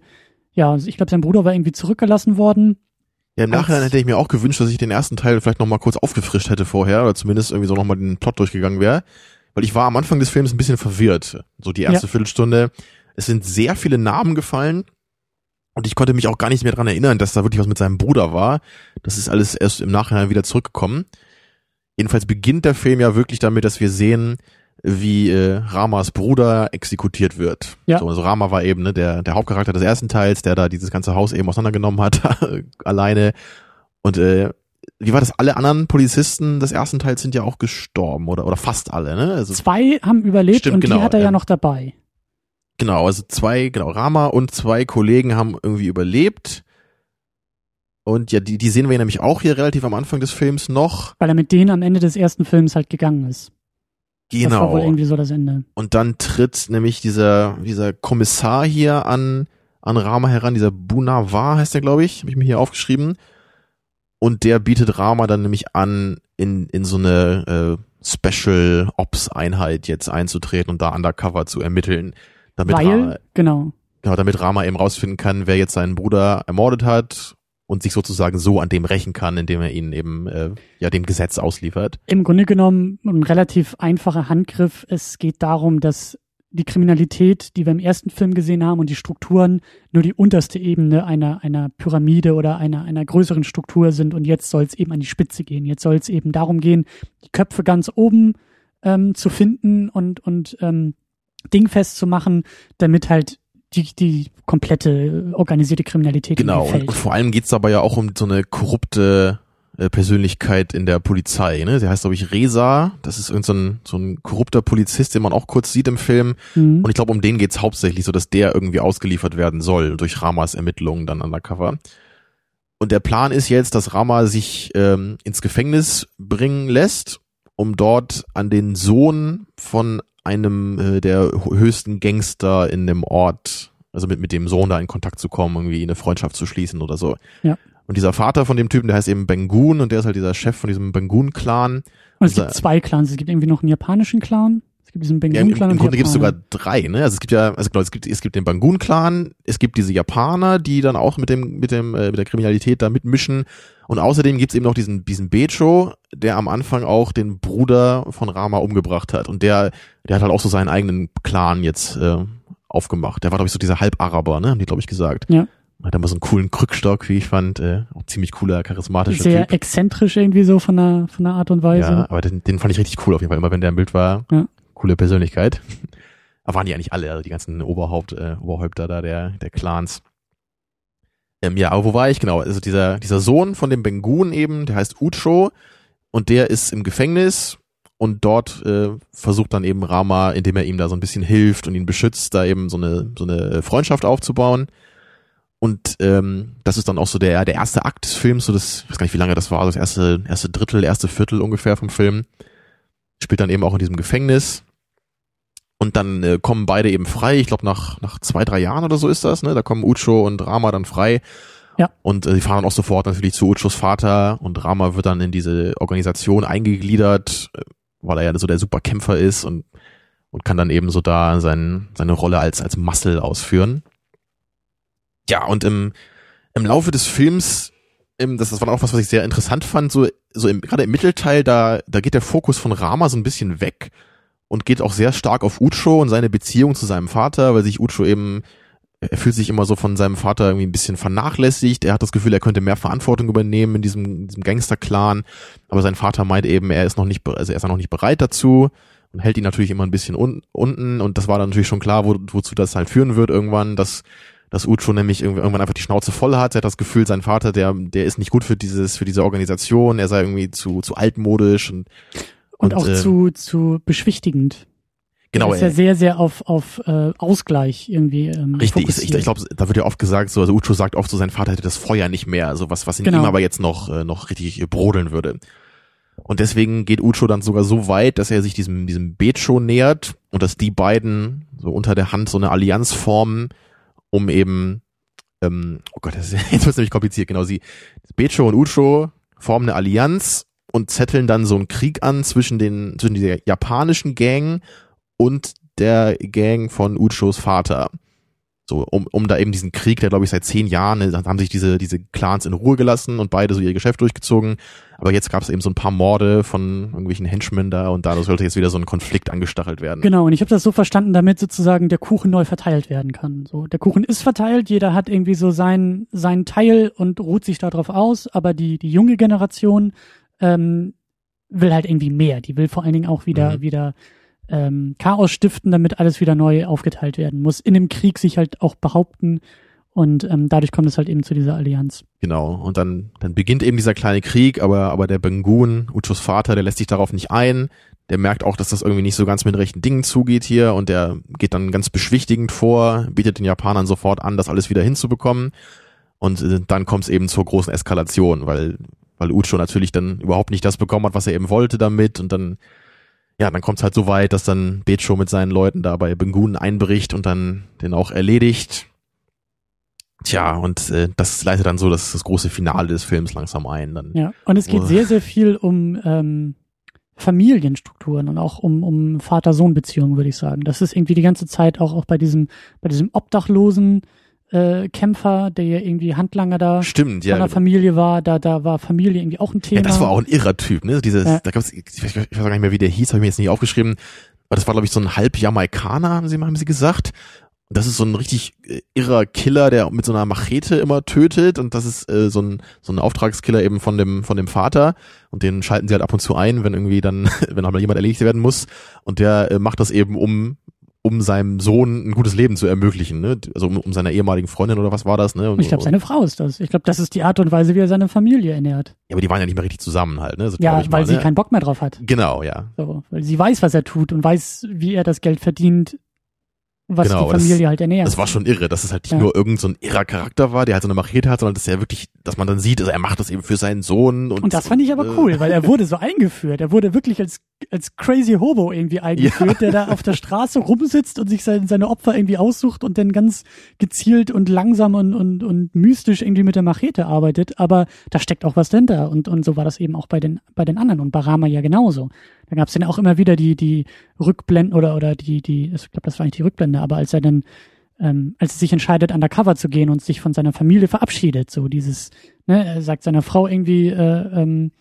S3: ja, ich glaube sein Bruder war irgendwie zurückgelassen worden
S4: Ja, im Nachhinein hätte ich mir auch gewünscht, dass ich den ersten Teil vielleicht nochmal kurz aufgefrischt hätte vorher oder zumindest irgendwie so nochmal den Plot durchgegangen wäre. Weil ich war am Anfang des Films ein bisschen verwirrt. So die erste ja. Viertelstunde. Es sind sehr viele Namen gefallen. Und ich konnte mich auch gar nicht mehr dran erinnern, dass da wirklich was mit seinem Bruder war. Das ist alles erst im Nachhinein wieder zurückgekommen. Jedenfalls beginnt der Film ja wirklich damit, dass wir sehen, wie äh, Ramas Bruder exekutiert wird. Ja. So, also Rama war eben ne, der, der Hauptcharakter des ersten Teils, der da dieses ganze Haus eben auseinandergenommen hat, alleine. Und äh, wie war das? Alle anderen Polizisten des ersten Teils sind ja auch gestorben oder oder fast alle, ne?
S3: Also, zwei haben überlebt stimmt, und die genau, hat er ja noch dabei.
S4: Genau, also zwei, genau, Rama und zwei Kollegen haben irgendwie überlebt. Und ja, die, die sehen wir nämlich auch hier relativ am Anfang des Films noch.
S3: Weil er mit denen am Ende des ersten Films halt gegangen ist.
S4: Genau. Das
S3: war wohl irgendwie so das Ende.
S4: Und dann tritt nämlich dieser, dieser Kommissar hier an, an Rama heran, dieser Bunawar heißt der, glaube ich, habe ich mir hier aufgeschrieben. Und der bietet Rama dann nämlich an, in, in so eine äh, Special Ops Einheit jetzt einzutreten und da undercover zu ermitteln. Damit
S3: Weil, Rama, genau.
S4: Genau, damit Rama eben rausfinden kann, wer jetzt seinen Bruder ermordet hat und sich sozusagen so an dem rächen kann, indem er ihn eben äh, ja dem Gesetz ausliefert.
S3: Im Grunde genommen ein relativ einfacher Handgriff. Es geht darum, dass die Kriminalität, die wir im ersten Film gesehen haben und die Strukturen nur die unterste Ebene einer, einer Pyramide oder einer, einer größeren Struktur sind und jetzt soll es eben an die Spitze gehen. Jetzt soll es eben darum gehen, die Köpfe ganz oben ähm, zu finden und, und ähm, dingfest zu machen, damit halt die, die komplette organisierte Kriminalität
S4: genau und, und, vor allem geht's dabei ja auch um so eine korrupte Persönlichkeit in der Polizei. Ne? Der heißt, glaube ich, Reza. Das ist irgend so ein, so ein korrupter Polizist, den man auch kurz sieht im Film. Mhm. Und ich glaube, um den geht's hauptsächlich, so dass der irgendwie ausgeliefert werden soll durch Ramas Ermittlungen dann undercover. Und der Plan ist jetzt, dass Rama sich ähm, ins Gefängnis bringen lässt, um dort an den Sohn von einem äh, der höchsten Gangster in dem Ort, also mit, mit dem Sohn da in Kontakt zu kommen, irgendwie eine Freundschaft zu schließen oder so.
S3: Ja.
S4: Und dieser Vater von dem Typen, der heißt eben Bengun und der ist halt dieser Chef von diesem Bengun-Clan.
S3: Und es gibt zwei Clans. Es gibt irgendwie noch einen japanischen Clan. Es gibt diesen Bengun-Clan.
S4: Ja, Im, im Grunde gibt es sogar drei, ne? Also es gibt ja, also genau, es gibt, es gibt den Bangun-Clan, es gibt diese Japaner, die dann auch mit dem, mit dem, äh, mit der Kriminalität da mitmischen und außerdem gibt's eben noch diesen, diesen Becho, der am Anfang auch den Bruder von Rama umgebracht hat. Und der, der hat halt auch so seinen eigenen Clan jetzt äh, aufgemacht. Der war, glaube ich, so dieser Halbaraber, ne? Haben die, glaube ich, gesagt.
S3: Ja.
S4: Hat immer so einen coolen Krückstock, wie ich fand. Äh, auch ziemlich cooler, charismatischer
S3: Sehr
S4: Typ.
S3: exzentrisch irgendwie so von der, von der Art und Weise.
S4: Ja, aber den, den fand ich richtig cool auf jeden Fall. Immer wenn der im Bild war, ja. coole Persönlichkeit. aber waren die eigentlich alle, also die ganzen Oberhaupt, äh, Oberhäupter da der, der Clans. Ähm, ja, aber wo war ich? Genau, also dieser, dieser Sohn von dem Bengun eben, der heißt Ucho und der ist im Gefängnis und dort äh, versucht dann eben Rama, indem er ihm da so ein bisschen hilft und ihn beschützt, da eben so eine, so eine Freundschaft aufzubauen. Und ähm, das ist dann auch so der, der erste Akt des Films, so das, ich weiß gar nicht, wie lange das war, das erste, erste Drittel, erste Viertel ungefähr vom Film. Spielt dann eben auch in diesem Gefängnis. Und dann äh, kommen beide eben frei. Ich glaube, nach, nach zwei, drei Jahren oder so ist das. Ne? Da kommen Ucho und Rama dann frei.
S3: Ja.
S4: Und äh, die fahren dann auch sofort natürlich zu Uchos Vater und Rama wird dann in diese Organisation eingegliedert, äh, weil er ja so der Superkämpfer ist und, und kann dann eben so da sein, seine Rolle als, als Muscle ausführen. Ja, und im, im Laufe des Films, im, das, das war auch was, was ich sehr interessant fand, so, so im, gerade im Mittelteil, da, da geht der Fokus von Rama so ein bisschen weg und geht auch sehr stark auf Ucho und seine Beziehung zu seinem Vater, weil sich Ucho eben, er fühlt sich immer so von seinem Vater irgendwie ein bisschen vernachlässigt. Er hat das Gefühl, er könnte mehr Verantwortung übernehmen in diesem, diesem Gangster-Clan. Aber sein Vater meint eben, er ist noch nicht, also er ist noch nicht bereit dazu und hält ihn natürlich immer ein bisschen un unten. Und das war dann natürlich schon klar, wo, wozu das halt führen wird irgendwann, dass dass Ucho nämlich irgendwann einfach die Schnauze voll hat. Er hat das Gefühl, sein Vater, der, der ist nicht gut für dieses, für diese Organisation. Er sei irgendwie zu, zu altmodisch und
S3: und, und auch äh, zu, zu beschwichtigend.
S4: Genau.
S3: ist ja sehr, sehr auf, auf äh, Ausgleich irgendwie. Ähm,
S4: richtig, ich, ich glaube, da wird ja oft gesagt, so, also Ucho sagt oft so, sein Vater hätte das Feuer nicht mehr, so was, was in genau. ihm aber jetzt noch, äh, noch richtig brodeln würde. Und deswegen geht Ucho dann sogar so weit, dass er sich diesem, diesem Becho nähert und dass die beiden so unter der Hand so eine Allianz formen, um eben, ähm, oh Gott, das ist, jetzt wird nämlich kompliziert, genau, sie, Becho und Ucho formen eine Allianz und zetteln dann so einen Krieg an zwischen den, zwischen dieser japanischen Gang und der Gang von Uchos Vater. So, um, um da eben diesen Krieg, der glaube ich seit zehn Jahren, äh, haben sich diese, diese Clans in Ruhe gelassen und beide so ihr Geschäft durchgezogen. Aber jetzt gab es eben so ein paar Morde von irgendwelchen Henchmen da und da sollte jetzt wieder so ein Konflikt angestachelt werden.
S3: Genau, und ich habe das so verstanden, damit sozusagen der Kuchen neu verteilt werden kann. So, der Kuchen ist verteilt, jeder hat irgendwie so sein, sein Teil und ruht sich darauf aus, aber die, die junge Generation ähm, will halt irgendwie mehr. Die will vor allen Dingen auch wieder, mhm. wieder ähm, Chaos stiften, damit alles wieder neu aufgeteilt werden muss. In dem Krieg sich halt auch behaupten und ähm, dadurch kommt es halt eben zu dieser Allianz.
S4: Genau. Und dann, dann beginnt eben dieser kleine Krieg, aber, aber der Bengun, Uchos Vater, der lässt sich darauf nicht ein. Der merkt auch, dass das irgendwie nicht so ganz mit rechten Dingen zugeht hier und der geht dann ganz beschwichtigend vor, bietet den Japanern sofort an, das alles wieder hinzubekommen. Und äh, dann kommt es eben zur großen Eskalation, weil, weil Ucho natürlich dann überhaupt nicht das bekommen hat, was er eben wollte damit und dann ja, dann kommt es halt so weit, dass dann Becho mit seinen Leuten da bei Bengun einbricht und dann den auch erledigt. Tja, und äh, das leitet dann so das, das große Finale des Films langsam ein. Dann,
S3: ja, und es geht oh. sehr, sehr viel um ähm, Familienstrukturen und auch um, um Vater-Sohn-Beziehungen, würde ich sagen. Das ist irgendwie die ganze Zeit auch, auch bei diesem, bei diesem Obdachlosen äh, Kämpfer, der ja irgendwie Handlanger da
S4: Stimmt,
S3: ja. von der Familie war, da, da war Familie irgendwie auch ein Thema.
S4: Ja, das war auch ein irrer Typ, ne? Dieses, ja. da gab's, ich weiß, ich weiß gar nicht mehr, wie der hieß, habe ich mir jetzt nicht aufgeschrieben, aber das war, glaube ich, so ein halb Jamaikaner, haben sie, haben sie gesagt. Und das ist so ein richtig äh, irrer Killer, der mit so einer Machete immer tötet. Und das ist äh, so ein so ein Auftragskiller eben von dem von dem Vater. Und den schalten sie halt ab und zu ein, wenn irgendwie dann, wenn auch mal jemand erledigt werden muss. Und der äh, macht das eben, um um seinem Sohn ein gutes Leben zu ermöglichen, ne? Also um, um seiner ehemaligen Freundin oder was war das, ne? Und,
S3: ich glaube, seine Frau ist das. Ich glaube, das ist die Art und Weise, wie er seine Familie ernährt.
S4: Ja, aber die waren ja nicht mehr richtig zusammen halt, ne?
S3: So ja, weil mal, sie ne? keinen Bock mehr drauf hat.
S4: Genau, ja.
S3: So, weil sie weiß, was er tut und weiß, wie er das Geld verdient, was genau, die Familie
S4: das,
S3: halt ernährt.
S4: Das war schon irre, dass es halt nicht ja. nur irgend so ein irrer Charakter war, der halt so eine Machete hat, sondern dass er wirklich, dass man dann sieht, also er macht das eben für seinen Sohn. Und,
S3: und das fand ich aber äh, cool, weil er wurde so eingeführt. Er wurde wirklich als, als crazy Hobo irgendwie eingeführt, ja. der da auf der Straße rumsitzt und sich seine, seine Opfer irgendwie aussucht und dann ganz gezielt und langsam und, und, und mystisch irgendwie mit der Machete arbeitet. Aber da steckt auch was dahinter. Und, und so war das eben auch bei den, bei den anderen und Barama ja genauso. Da gab es dann auch immer wieder die, die Rückblenden oder, oder die, die, ich glaube, das war nicht die Rückblende, aber als er dann, ähm, als er sich entscheidet, undercover zu gehen und sich von seiner Familie verabschiedet, so dieses, ne, er sagt seiner Frau irgendwie, äh, ähm,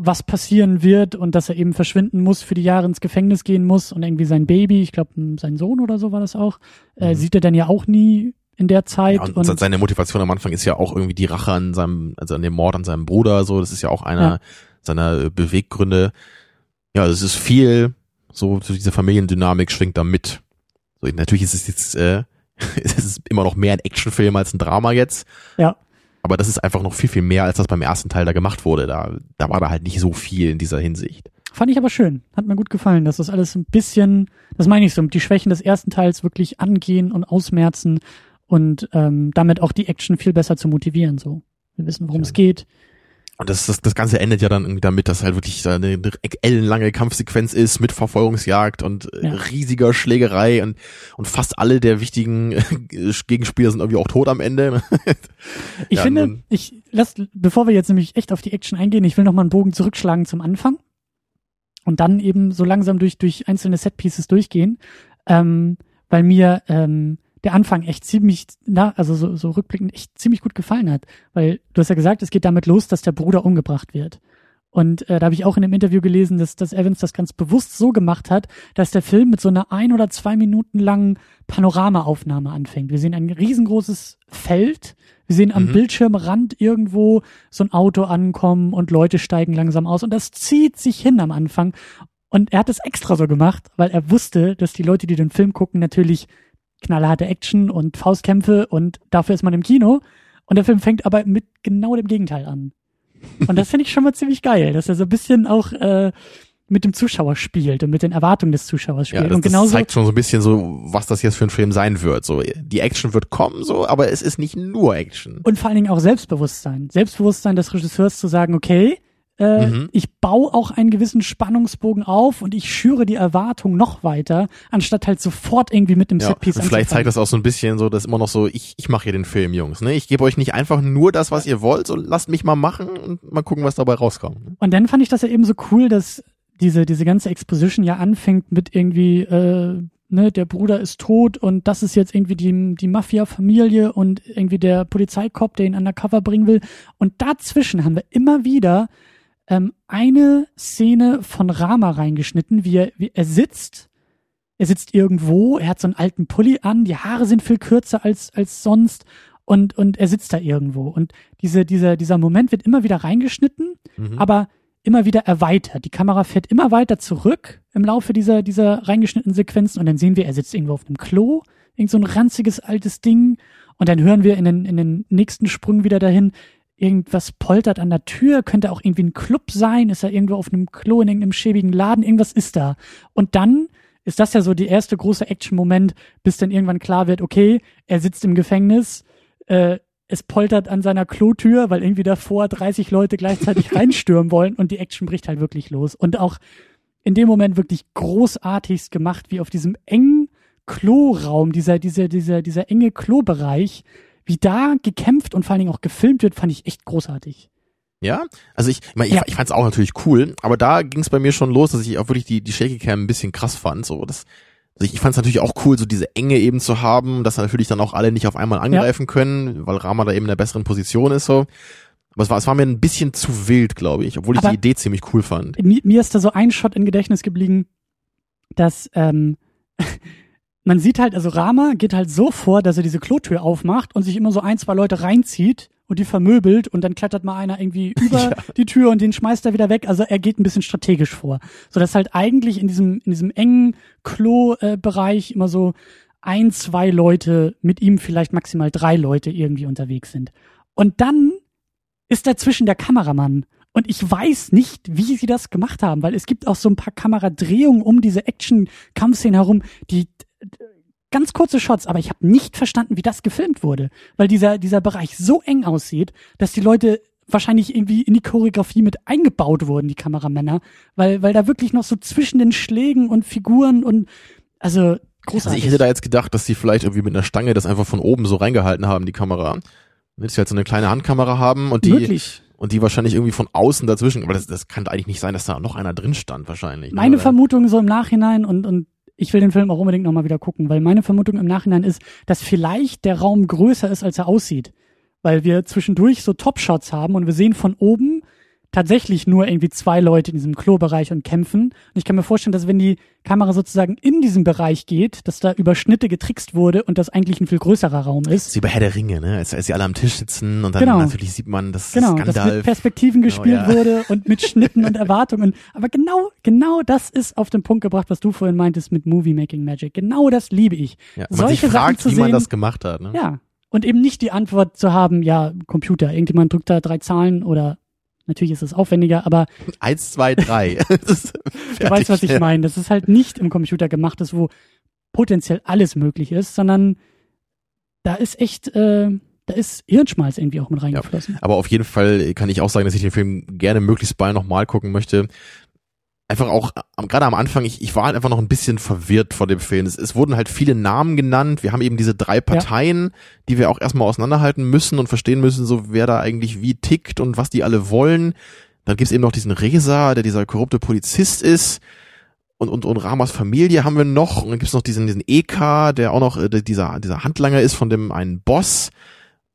S3: was passieren wird und dass er eben verschwinden muss, für die Jahre ins Gefängnis gehen muss und irgendwie sein Baby, ich glaube, sein Sohn oder so war das auch, äh, mhm. sieht er dann ja auch nie in der Zeit. Ja,
S4: und, und, seine Motivation am Anfang ist ja auch irgendwie die Rache an seinem, also an dem Mord an seinem Bruder, so, das ist ja auch einer ja. seiner Beweggründe ja, es ist viel, so, so diese Familiendynamik schwingt da mit. So, natürlich ist es jetzt, äh, es ist immer noch mehr ein Actionfilm als ein Drama jetzt.
S3: Ja.
S4: Aber das ist einfach noch viel, viel mehr, als das beim ersten Teil da gemacht wurde. Da, da war da halt nicht so viel in dieser Hinsicht.
S3: Fand ich aber schön. Hat mir gut gefallen, dass das alles ein bisschen, das meine ich so, die Schwächen des ersten Teils wirklich angehen und ausmerzen und ähm, damit auch die Action viel besser zu motivieren. So, wir wissen, worum es geht.
S4: Und das, das, das Ganze endet ja dann irgendwie damit, dass halt wirklich eine, eine ellenlange Kampfsequenz ist mit Verfolgungsjagd und äh, ja. riesiger Schlägerei und, und fast alle der wichtigen äh, Gegenspieler sind irgendwie auch tot am Ende.
S3: ich ja, finde, ich lass, bevor wir jetzt nämlich echt auf die Action eingehen, ich will noch mal einen Bogen zurückschlagen zum Anfang und dann eben so langsam durch, durch einzelne Setpieces durchgehen, ähm, weil mir ähm, der Anfang echt ziemlich, na, also so, so rückblickend echt ziemlich gut gefallen hat. Weil du hast ja gesagt, es geht damit los, dass der Bruder umgebracht wird. Und äh, da habe ich auch in dem Interview gelesen, dass, dass Evans das ganz bewusst so gemacht hat, dass der Film mit so einer ein oder zwei Minuten langen Panoramaaufnahme anfängt. Wir sehen ein riesengroßes Feld, wir sehen am mhm. Bildschirmrand irgendwo so ein Auto ankommen und Leute steigen langsam aus und das zieht sich hin am Anfang. Und er hat es extra so gemacht, weil er wusste, dass die Leute, die den Film gucken, natürlich knallharte Action und Faustkämpfe und dafür ist man im Kino. Und der Film fängt aber mit genau dem Gegenteil an. Und das finde ich schon mal ziemlich geil, dass er so ein bisschen auch äh, mit dem Zuschauer spielt und mit den Erwartungen des Zuschauers spielt.
S4: Ja, das,
S3: und genauso,
S4: das zeigt schon so ein bisschen so, was das jetzt für ein Film sein wird. So, die Action wird kommen, so, aber es ist nicht nur Action.
S3: Und vor allen Dingen auch Selbstbewusstsein. Selbstbewusstsein des Regisseurs zu sagen, okay, äh, mhm. Ich baue auch einen gewissen Spannungsbogen auf und ich schüre die Erwartung noch weiter, anstatt halt sofort irgendwie mit dem ja, Setpiece
S4: anzufangen. Vielleicht zeigt das auch so ein bisschen so, dass immer noch so, ich, ich mache hier den Film, Jungs. Ne? Ich gebe euch nicht einfach nur das, was ihr wollt, so lasst mich mal machen und mal gucken, was dabei rauskommt. Ne?
S3: Und dann fand ich das ja eben so cool, dass diese, diese ganze Exposition ja anfängt mit irgendwie äh, ne, der Bruder ist tot und das ist jetzt irgendwie die, die Mafia-Familie und irgendwie der Polizeikop, der ihn undercover bringen will. Und dazwischen haben wir immer wieder ähm, eine Szene von Rama reingeschnitten, wie er, wie er sitzt. Er sitzt irgendwo, er hat so einen alten Pulli an, die Haare sind viel kürzer als, als sonst und, und er sitzt da irgendwo. Und diese, dieser, dieser Moment wird immer wieder reingeschnitten, mhm. aber immer wieder erweitert. Die Kamera fährt immer weiter zurück im Laufe dieser, dieser reingeschnittenen Sequenzen und dann sehen wir, er sitzt irgendwo auf einem Klo, irgend so ein ranziges altes Ding und dann hören wir in den, in den nächsten Sprung wieder dahin, irgendwas poltert an der Tür, könnte auch irgendwie ein Club sein, ist er irgendwo auf einem Klo in irgendeinem schäbigen Laden, irgendwas ist da. Und dann ist das ja so die erste große Action-Moment, bis dann irgendwann klar wird, okay, er sitzt im Gefängnis, äh, es poltert an seiner Klotür, weil irgendwie davor 30 Leute gleichzeitig reinstürmen wollen und die Action bricht halt wirklich los. Und auch in dem Moment wirklich großartigst gemacht, wie auf diesem engen Kloraum, dieser, dieser, dieser, dieser enge Klobereich, wie da gekämpft und vor allen Dingen auch gefilmt wird, fand ich echt großartig.
S4: Ja, also ich, ich, mein, ich, ja. ich fand es auch natürlich cool, aber da ging es bei mir schon los, dass ich auch wirklich die, die Shaky Cam ein bisschen krass fand. So, das, also ich, ich fand es natürlich auch cool, so diese Enge eben zu haben, dass natürlich dann auch alle nicht auf einmal angreifen ja. können, weil Rama da eben in der besseren Position ist so. Aber es war, es war mir ein bisschen zu wild, glaube ich, obwohl ich Aber die Idee ziemlich cool fand.
S3: Mir, mir ist da so ein Shot in Gedächtnis geblieben, dass ähm, man sieht halt, also Rama geht halt so vor, dass er diese Klotür aufmacht und sich immer so ein, zwei Leute reinzieht und die vermöbelt und dann klettert mal einer irgendwie über ja. die Tür und den schmeißt er wieder weg. Also er geht ein bisschen strategisch vor. So dass halt eigentlich in diesem, in diesem engen Klo-Bereich immer so ein, zwei Leute mit ihm vielleicht maximal drei Leute irgendwie unterwegs sind. Und dann ist dazwischen der Kameramann. Und ich weiß nicht, wie sie das gemacht haben, weil es gibt auch so ein paar Kameradrehungen um diese Action-Kampfszenen herum, die ganz kurze Shots, aber ich habe nicht verstanden, wie das gefilmt wurde, weil dieser dieser Bereich so eng aussieht, dass die Leute wahrscheinlich irgendwie in die Choreografie mit eingebaut wurden, die Kameramänner, weil weil da wirklich noch so zwischen den Schlägen und Figuren und also großartig. Also
S4: ich hätte da jetzt gedacht, dass die vielleicht irgendwie mit einer Stange das einfach von oben so reingehalten haben, die Kamera. Dass sie halt so eine kleine Handkamera haben und die
S3: Wirklich?
S4: und die wahrscheinlich irgendwie von außen dazwischen, aber das, das kann eigentlich nicht sein, dass da noch einer drin stand wahrscheinlich.
S3: Ne? Meine oder? Vermutung so im Nachhinein und und ich will den Film auch unbedingt nochmal wieder gucken, weil meine Vermutung im Nachhinein ist, dass vielleicht der Raum größer ist, als er aussieht. Weil wir zwischendurch so Top-Shots haben und wir sehen von oben tatsächlich nur irgendwie zwei Leute in diesem Klo-Bereich und kämpfen. Und ich kann mir vorstellen, dass wenn die Kamera sozusagen in diesem Bereich geht, dass da über Schnitte getrickst wurde und das eigentlich ein viel größerer Raum ist.
S4: Wie bei Herr der Ringe, ne? Als, als sie alle am Tisch sitzen und dann genau. natürlich sieht man, dass
S3: genau, Skandal. dass mit Perspektiven genau, gespielt ja. wurde und mit Schnitten und Erwartungen. Aber genau, genau das ist auf den Punkt gebracht, was du vorhin meintest mit Movie Making Magic. Genau das liebe ich.
S4: Ja, Solche man fragt, Sachen zu wie sehen, man das gemacht hat. Ne?
S3: Ja. Und eben nicht die Antwort zu haben, ja, Computer, irgendjemand drückt da drei Zahlen oder Natürlich ist es aufwendiger, aber.
S4: Eins, zwei, drei.
S3: du weißt, was ich meine. Das ist halt nicht im Computer gemacht, das wo potenziell alles möglich ist, sondern da ist echt, äh, da ist Hirnschmalz irgendwie auch mit reingeflossen.
S4: Ja, aber auf jeden Fall kann ich auch sagen, dass ich den Film gerne möglichst bald nochmal gucken möchte einfach auch gerade am Anfang, ich, ich war halt einfach noch ein bisschen verwirrt vor dem Film. Es, es wurden halt viele Namen genannt. Wir haben eben diese drei Parteien, ja. die wir auch erstmal auseinanderhalten müssen und verstehen müssen, so wer da eigentlich wie tickt und was die alle wollen. Dann gibt's eben noch diesen Reza, der dieser korrupte Polizist ist. Und, und, und Ramas Familie haben wir noch. Und dann gibt's noch diesen, diesen EK, der auch noch äh, dieser, dieser Handlanger ist von dem einen Boss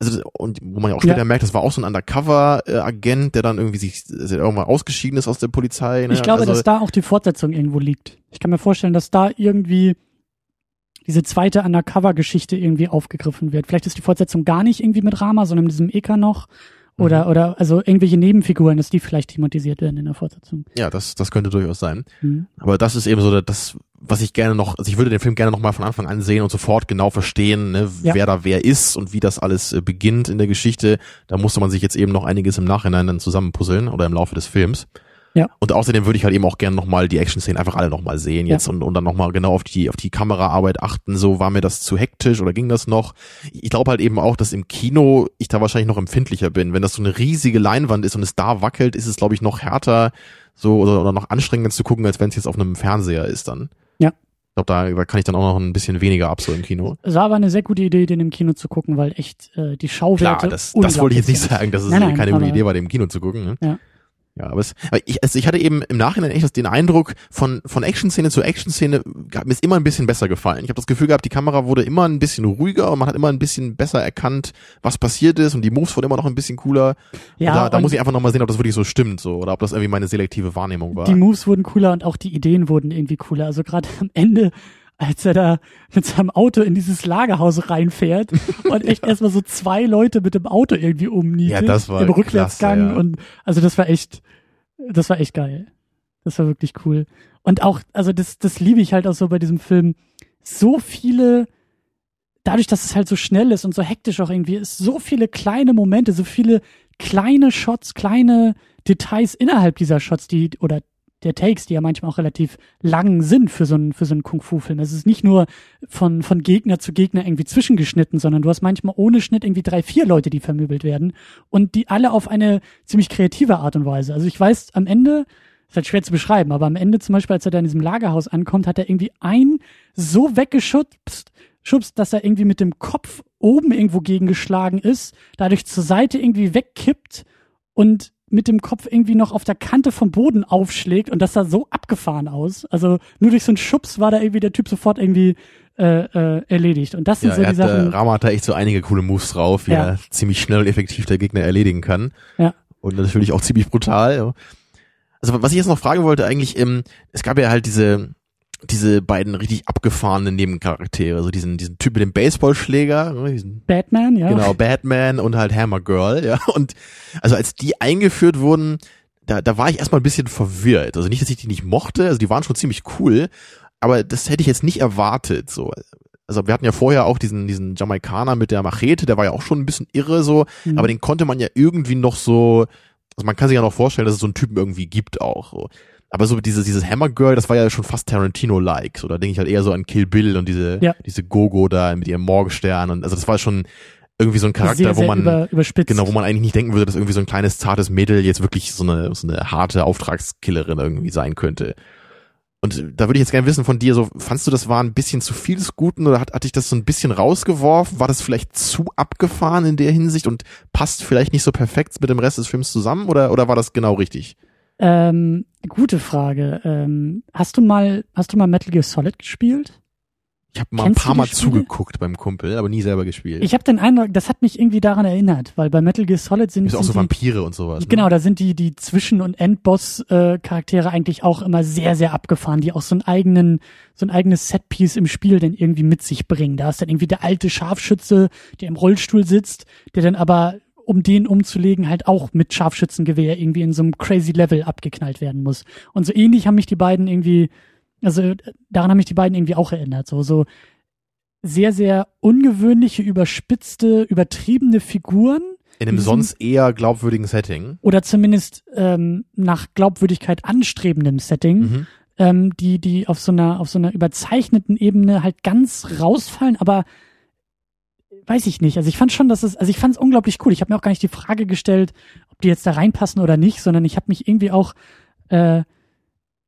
S4: also und wo man ja auch später ja. merkt, das war auch so ein Undercover-Agent, der dann irgendwie sich der irgendwann ausgeschieden ist aus der Polizei.
S3: Ne? Ich glaube, also, dass da auch die Fortsetzung irgendwo liegt. Ich kann mir vorstellen, dass da irgendwie diese zweite Undercover-Geschichte irgendwie aufgegriffen wird. Vielleicht ist die Fortsetzung gar nicht irgendwie mit Rama, sondern mit diesem Eka noch. Oder, mhm. oder, also irgendwelche Nebenfiguren, dass die vielleicht thematisiert werden in der Fortsetzung.
S4: Ja, das, das könnte durchaus sein. Mhm. Aber das ist eben so das, was ich gerne noch, also ich würde den Film gerne noch mal von Anfang an sehen und sofort genau verstehen, ne, ja. wer da wer ist und wie das alles äh, beginnt in der Geschichte. Da musste man sich jetzt eben noch einiges im Nachhinein dann zusammenpuzzeln oder im Laufe des Films. Ja. Und außerdem würde ich halt eben auch gerne nochmal die Action-Szenen einfach alle nochmal sehen jetzt ja. und, und dann nochmal genau auf die, auf die Kameraarbeit achten. So, war mir das zu hektisch oder ging das noch? Ich glaube halt eben auch, dass im Kino ich da wahrscheinlich noch empfindlicher bin. Wenn das so eine riesige Leinwand ist und es da wackelt, ist es, glaube ich, noch härter so oder, oder noch anstrengender zu gucken, als wenn es jetzt auf einem Fernseher ist dann.
S3: Ja.
S4: Ich glaube, da, da kann ich dann auch noch ein bisschen weniger ab so im Kino.
S3: Es war aber eine sehr gute Idee, den im Kino zu gucken, weil echt äh, die Schauwerte.
S4: Klar, das, das wollte ich jetzt nicht sagen, dass es nein, nein, keine gute Idee war, den im Kino zu gucken. Ne?
S3: Ja.
S4: Ja, aber, es, aber ich, also ich hatte eben im Nachhinein echt den Eindruck, von, von Action-Szene zu Action-Szene hat mir es immer ein bisschen besser gefallen. Ich habe das Gefühl gehabt, die Kamera wurde immer ein bisschen ruhiger und man hat immer ein bisschen besser erkannt, was passiert ist und die Moves wurden immer noch ein bisschen cooler. Ja, und da, da muss ich einfach nochmal sehen, ob das wirklich so stimmt so oder ob das irgendwie meine selektive Wahrnehmung war.
S3: Die Moves wurden cooler und auch die Ideen wurden irgendwie cooler. Also gerade am Ende als er da mit seinem Auto in dieses Lagerhaus reinfährt und echt ja. erstmal so zwei Leute mit dem Auto irgendwie umnietet.
S4: Ja, das war
S3: im Rückwärtsgang
S4: klasse, ja.
S3: und also das war echt, das war echt geil. Das war wirklich cool. Und auch, also das, das liebe ich halt auch so bei diesem Film. So viele, dadurch, dass es halt so schnell ist und so hektisch auch irgendwie ist, so viele kleine Momente, so viele kleine Shots, kleine Details innerhalb dieser Shots, die, oder der Takes, die ja manchmal auch relativ lang sind für so einen, für so einen Kung-Fu-Film. Es ist nicht nur von, von Gegner zu Gegner irgendwie zwischengeschnitten, sondern du hast manchmal ohne Schnitt irgendwie drei, vier Leute, die vermöbelt werden und die alle auf eine ziemlich kreative Art und Weise. Also ich weiß, am Ende, ist halt schwer zu beschreiben, aber am Ende zum Beispiel, als er da in diesem Lagerhaus ankommt, hat er irgendwie ein so weggeschubst, schubst, dass er irgendwie mit dem Kopf oben irgendwo gegengeschlagen ist, dadurch zur Seite irgendwie wegkippt und mit dem Kopf irgendwie noch auf der Kante vom Boden aufschlägt und das sah so abgefahren aus. Also nur durch so einen Schubs war da irgendwie der Typ sofort irgendwie äh, äh, erledigt. Und das sind
S4: ja,
S3: so die
S4: hat,
S3: Sachen.
S4: Äh, Rama hat da echt so einige coole Moves drauf, wie
S3: Ja.
S4: er ziemlich schnell und effektiv der Gegner erledigen kann.
S3: Ja.
S4: Und natürlich auch ziemlich brutal. Also was ich jetzt noch fragen wollte eigentlich, ähm, es gab ja halt diese diese beiden richtig abgefahrenen Nebencharaktere, so diesen diesen Typ mit dem Baseballschläger, ne, diesen
S3: Batman, ja.
S4: Genau, Batman und halt Hammer Girl, ja. Und also als die eingeführt wurden, da, da war ich erstmal ein bisschen verwirrt. Also nicht, dass ich die nicht mochte, also die waren schon ziemlich cool, aber das hätte ich jetzt nicht erwartet, so. Also wir hatten ja vorher auch diesen, diesen Jamaikaner mit der Machete, der war ja auch schon ein bisschen irre, so,
S3: Mhm.
S4: aber den konnte man ja irgendwie noch so, also man kann sich ja noch vorstellen, dass es so einen Typen irgendwie gibt auch, so. Aber so dieses, dieses Hammer Girl, das war ja schon fast Tarantino-like. So, da denke ich halt eher so an Kill Bill und diese,
S3: Ja.
S4: diese Gogo da mit ihrem Morgenstern und also das war schon irgendwie so ein Charakter,
S3: sehr,
S4: wo man,
S3: über.
S4: Genau, wo man eigentlich nicht denken würde, dass irgendwie so ein kleines, zartes Mädel jetzt wirklich so eine, so eine harte Auftragskillerin irgendwie sein könnte. Und da würde ich jetzt gerne wissen von dir, so, fandst du, das war ein bisschen zu viel des Guten oder hat, hat dich das so ein bisschen rausgeworfen? War das vielleicht zu abgefahren in der Hinsicht und passt vielleicht nicht so perfekt mit dem Rest des Films zusammen oder, oder war das genau richtig?
S3: Ähm, gute Frage. Ähm, hast du mal, hast du mal Metal Gear Solid gespielt?
S4: Ich habe mal
S3: Kennst
S4: ein paar Mal
S3: Spiele?
S4: zugeguckt beim Kumpel, aber nie selber gespielt.
S3: Ich habe den Eindruck, das hat mich irgendwie daran erinnert, weil bei Metal Gear Solid sind,
S4: Ist auch so
S3: die,
S4: Vampire und sowas. Ne?
S3: genau, da sind die die Zwischen- und Endboss-Charaktere eigentlich auch immer sehr sehr abgefahren, die auch so einen eigenen so ein eigenes Setpiece im Spiel dann irgendwie mit sich bringen. Da ist dann irgendwie der alte Scharfschütze, der im Rollstuhl sitzt, der dann aber um den umzulegen, halt auch mit Scharfschützengewehr irgendwie in so einem crazy Level abgeknallt werden muss. Und so ähnlich haben mich die beiden irgendwie, also äh, daran haben mich die beiden irgendwie auch erinnert. So, so sehr, sehr ungewöhnliche, überspitzte, übertriebene Figuren
S4: In einem sonst eher glaubwürdigen Setting.
S3: oder zumindest ähm, nach Glaubwürdigkeit anstrebendem Setting,
S4: Mhm.
S3: ähm, die, die auf so einer, auf so einer überzeichneten Ebene halt ganz rausfallen, aber weiß ich nicht. Also ich fand schon, dass es, also ich fand es unglaublich cool. Ich habe mir auch gar nicht die Frage gestellt, ob die jetzt da reinpassen oder nicht, sondern ich habe mich irgendwie auch äh,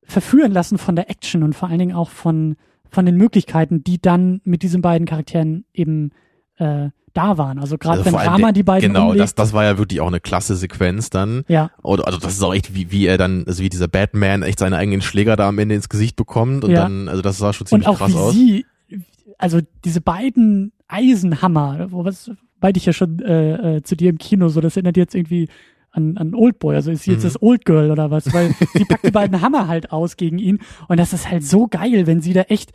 S3: verführen lassen von der Action und vor allen Dingen auch von, von den Möglichkeiten, die dann mit diesen beiden Charakteren eben äh, da waren. Also gerade
S4: Also
S3: wenn Rama die beiden
S4: Genau,
S3: umlegt,
S4: das, das war ja wirklich auch eine klasse Sequenz dann.
S3: ja,
S4: Oder, also das ist auch echt, wie, wie er dann, also wie dieser Batman echt seine eigenen Schläger da am Ende ins Gesicht bekommt und
S3: Ja.
S4: dann, also das sah schon
S3: und
S4: ziemlich
S3: auch
S4: krass
S3: wie
S4: aus.
S3: sie, also diese beiden Eisenhammer, wo was meinte ich ja schon äh, äh, zu dir im Kino, so das erinnert jetzt irgendwie an, an Oldboy, also ist sie jetzt
S4: Mhm.
S3: das Old Girl oder was, weil sie packt die beiden Hammer halt aus gegen ihn und das ist halt so geil, wenn sie da echt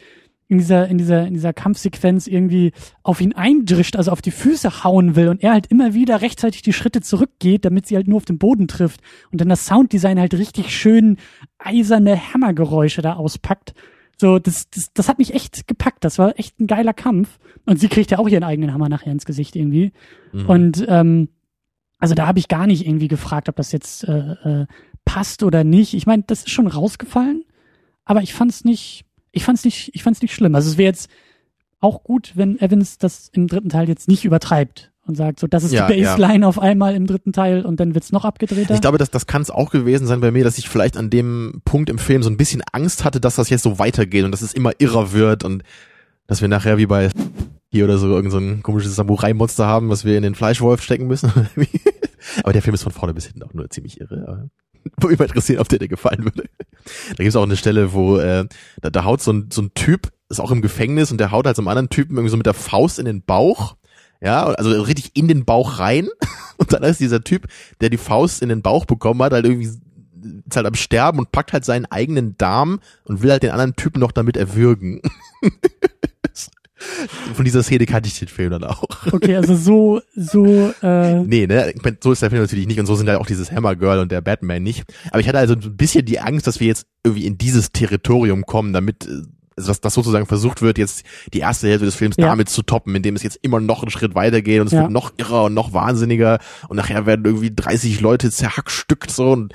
S3: in dieser, in dieser, in dieser Kampfsequenz irgendwie auf ihn eindrischt, also auf die Füße hauen will und er halt immer wieder rechtzeitig die Schritte zurückgeht, damit sie halt nur auf den Boden trifft und dann das Sounddesign halt richtig schön eiserne Hammergeräusche da auspackt. So, das, das, das hat mich echt gepackt. Das war echt ein geiler Kampf. Und sie kriegt ja auch ihren eigenen Hammer nachher ins Gesicht irgendwie.
S4: Mhm.
S3: Und ähm, also da habe ich gar nicht irgendwie gefragt, ob das jetzt äh, äh, passt oder nicht. Ich meine, das ist schon rausgefallen, aber ich fand's nicht, ich fand's nicht, ich fand's nicht schlimm. Also es wäre jetzt auch gut, wenn Evans das im dritten Teil jetzt nicht übertreibt und sagt, so das ist
S4: Ja,
S3: die Baseline auf einmal im dritten Teil und dann wird's noch abgedrehter.
S4: Ich glaube, das, das kann es auch gewesen sein bei mir, dass ich vielleicht an dem Punkt im Film so ein bisschen Angst hatte, dass das jetzt so weitergeht und dass es immer irrer wird und dass wir nachher wie bei hier oder so irgend so ein komisches Samurai-Monster haben, was wir in den Fleischwolf stecken müssen. aber der Film ist von vorne bis hinten auch nur ziemlich irre. Aber Würde mich mal interessieren, ob der dir gefallen würde. Da gibt es auch eine Stelle, wo äh, da, da haut so ein, so ein Typ, ist auch im Gefängnis und der haut halt so einem anderen Typen irgendwie so mit der Faust in den Bauch. Ja, also richtig in den Bauch rein. Und dann ist dieser Typ, der die Faust in den Bauch bekommen hat, halt irgendwie ist halt am Sterben und packt halt seinen eigenen Darm und will halt den anderen Typen noch damit erwürgen. Von dieser Szene kannte ich den Film dann auch.
S3: Okay, also so, so, äh.
S4: Nee, ne, so ist der Film natürlich nicht und so sind halt auch dieses Hammer Girl und der Batman nicht. Aber ich hatte also ein bisschen die Angst, dass wir jetzt irgendwie in dieses Territorium kommen, damit also dass das sozusagen versucht wird, jetzt die erste Hälfte des Films ja. damit zu toppen, indem es jetzt immer noch einen Schritt weitergeht und es ja. wird noch irrer und noch wahnsinniger und nachher werden irgendwie 30 Leute zerhackstückt so und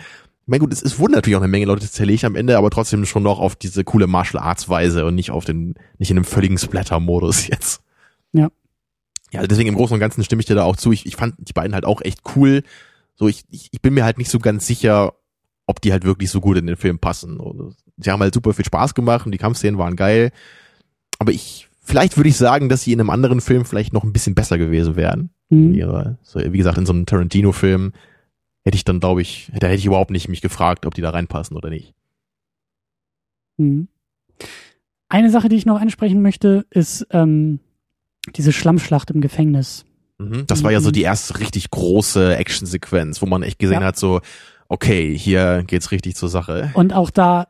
S4: mein gut, es, es wurden natürlich auch eine Menge Leute zerlegt am Ende, aber trotzdem schon noch auf diese coole Martial Arts Weise und nicht auf den, nicht in einem völligen Splatter-Modus jetzt.
S3: Ja.
S4: Ja, deswegen im Großen und Ganzen stimme ich dir da auch zu. Ich, ich fand die beiden halt auch echt cool. So, ich, ich, ich bin mir halt nicht so ganz sicher, ob die halt wirklich so gut in den Film passen. Und sie haben halt super viel Spaß gemacht und die Kampfszenen waren geil. Aber ich, vielleicht würde ich sagen, dass sie in einem anderen Film vielleicht noch ein bisschen besser gewesen wären. Mhm. so, wie gesagt, in so einem Tarantino-Film hätte ich dann, glaube ich, da hätte ich überhaupt nicht mich gefragt, ob die da reinpassen oder nicht.
S3: Mhm. Eine Sache, die ich noch ansprechen möchte, ist ähm, diese Schlammschlacht im Gefängnis.
S4: Mhm, das war ja so die erste richtig große Actionsequenz, wo man echt gesehen ja. hat, so, okay, hier geht's richtig zur Sache.
S3: Und auch da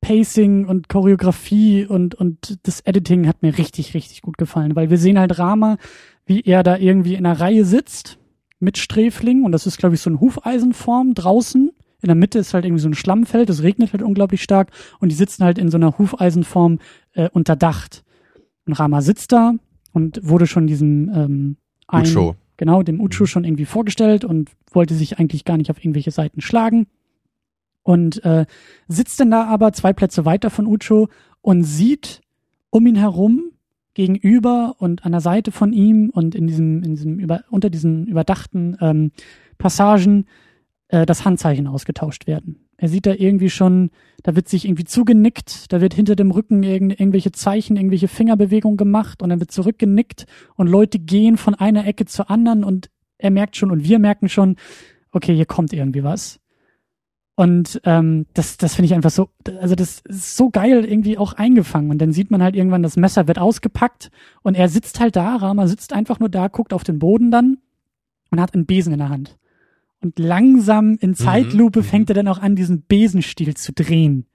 S3: Pacing und Choreografie und, und das Editing hat mir richtig, richtig gut gefallen, weil wir sehen halt Rama, wie er da irgendwie in einer Reihe sitzt mit Sträfling und das ist, glaube ich, so eine Hufeisenform draußen. In der Mitte ist halt irgendwie so ein Schlammfeld, es regnet halt unglaublich stark und die sitzen halt in so einer Hufeisenform äh, unterdacht. Und Rama sitzt da und wurde schon diesem ähm,
S4: ein, Ucho.
S3: Genau, dem Ucho mhm. schon irgendwie vorgestellt und wollte sich eigentlich gar nicht auf irgendwelche Seiten schlagen. Und äh, sitzt dann da aber zwei Plätze weiter von Ucho und sieht um ihn herum gegenüber und an der Seite von ihm und in diesem, in diesem über, unter diesen überdachten ähm, Passagen äh, das Handzeichen ausgetauscht werden. Er sieht da irgendwie schon, da wird sich irgendwie zugenickt, da wird hinter dem Rücken irgend, irgendwelche Zeichen, irgendwelche Fingerbewegungen gemacht und dann wird zurückgenickt und Leute gehen von einer Ecke zur anderen und er merkt schon und wir merken schon, okay, hier kommt irgendwie was. Und ähm, das, das finde ich einfach so, also das ist so geil irgendwie auch eingefangen. Und dann sieht man halt irgendwann, das Messer wird ausgepackt und er sitzt halt da, Rama sitzt einfach nur da, guckt auf den Boden dann und hat einen Besen in der Hand. Und langsam in mhm. Zeitlupe mhm. fängt er dann auch an, diesen Besenstiel zu drehen.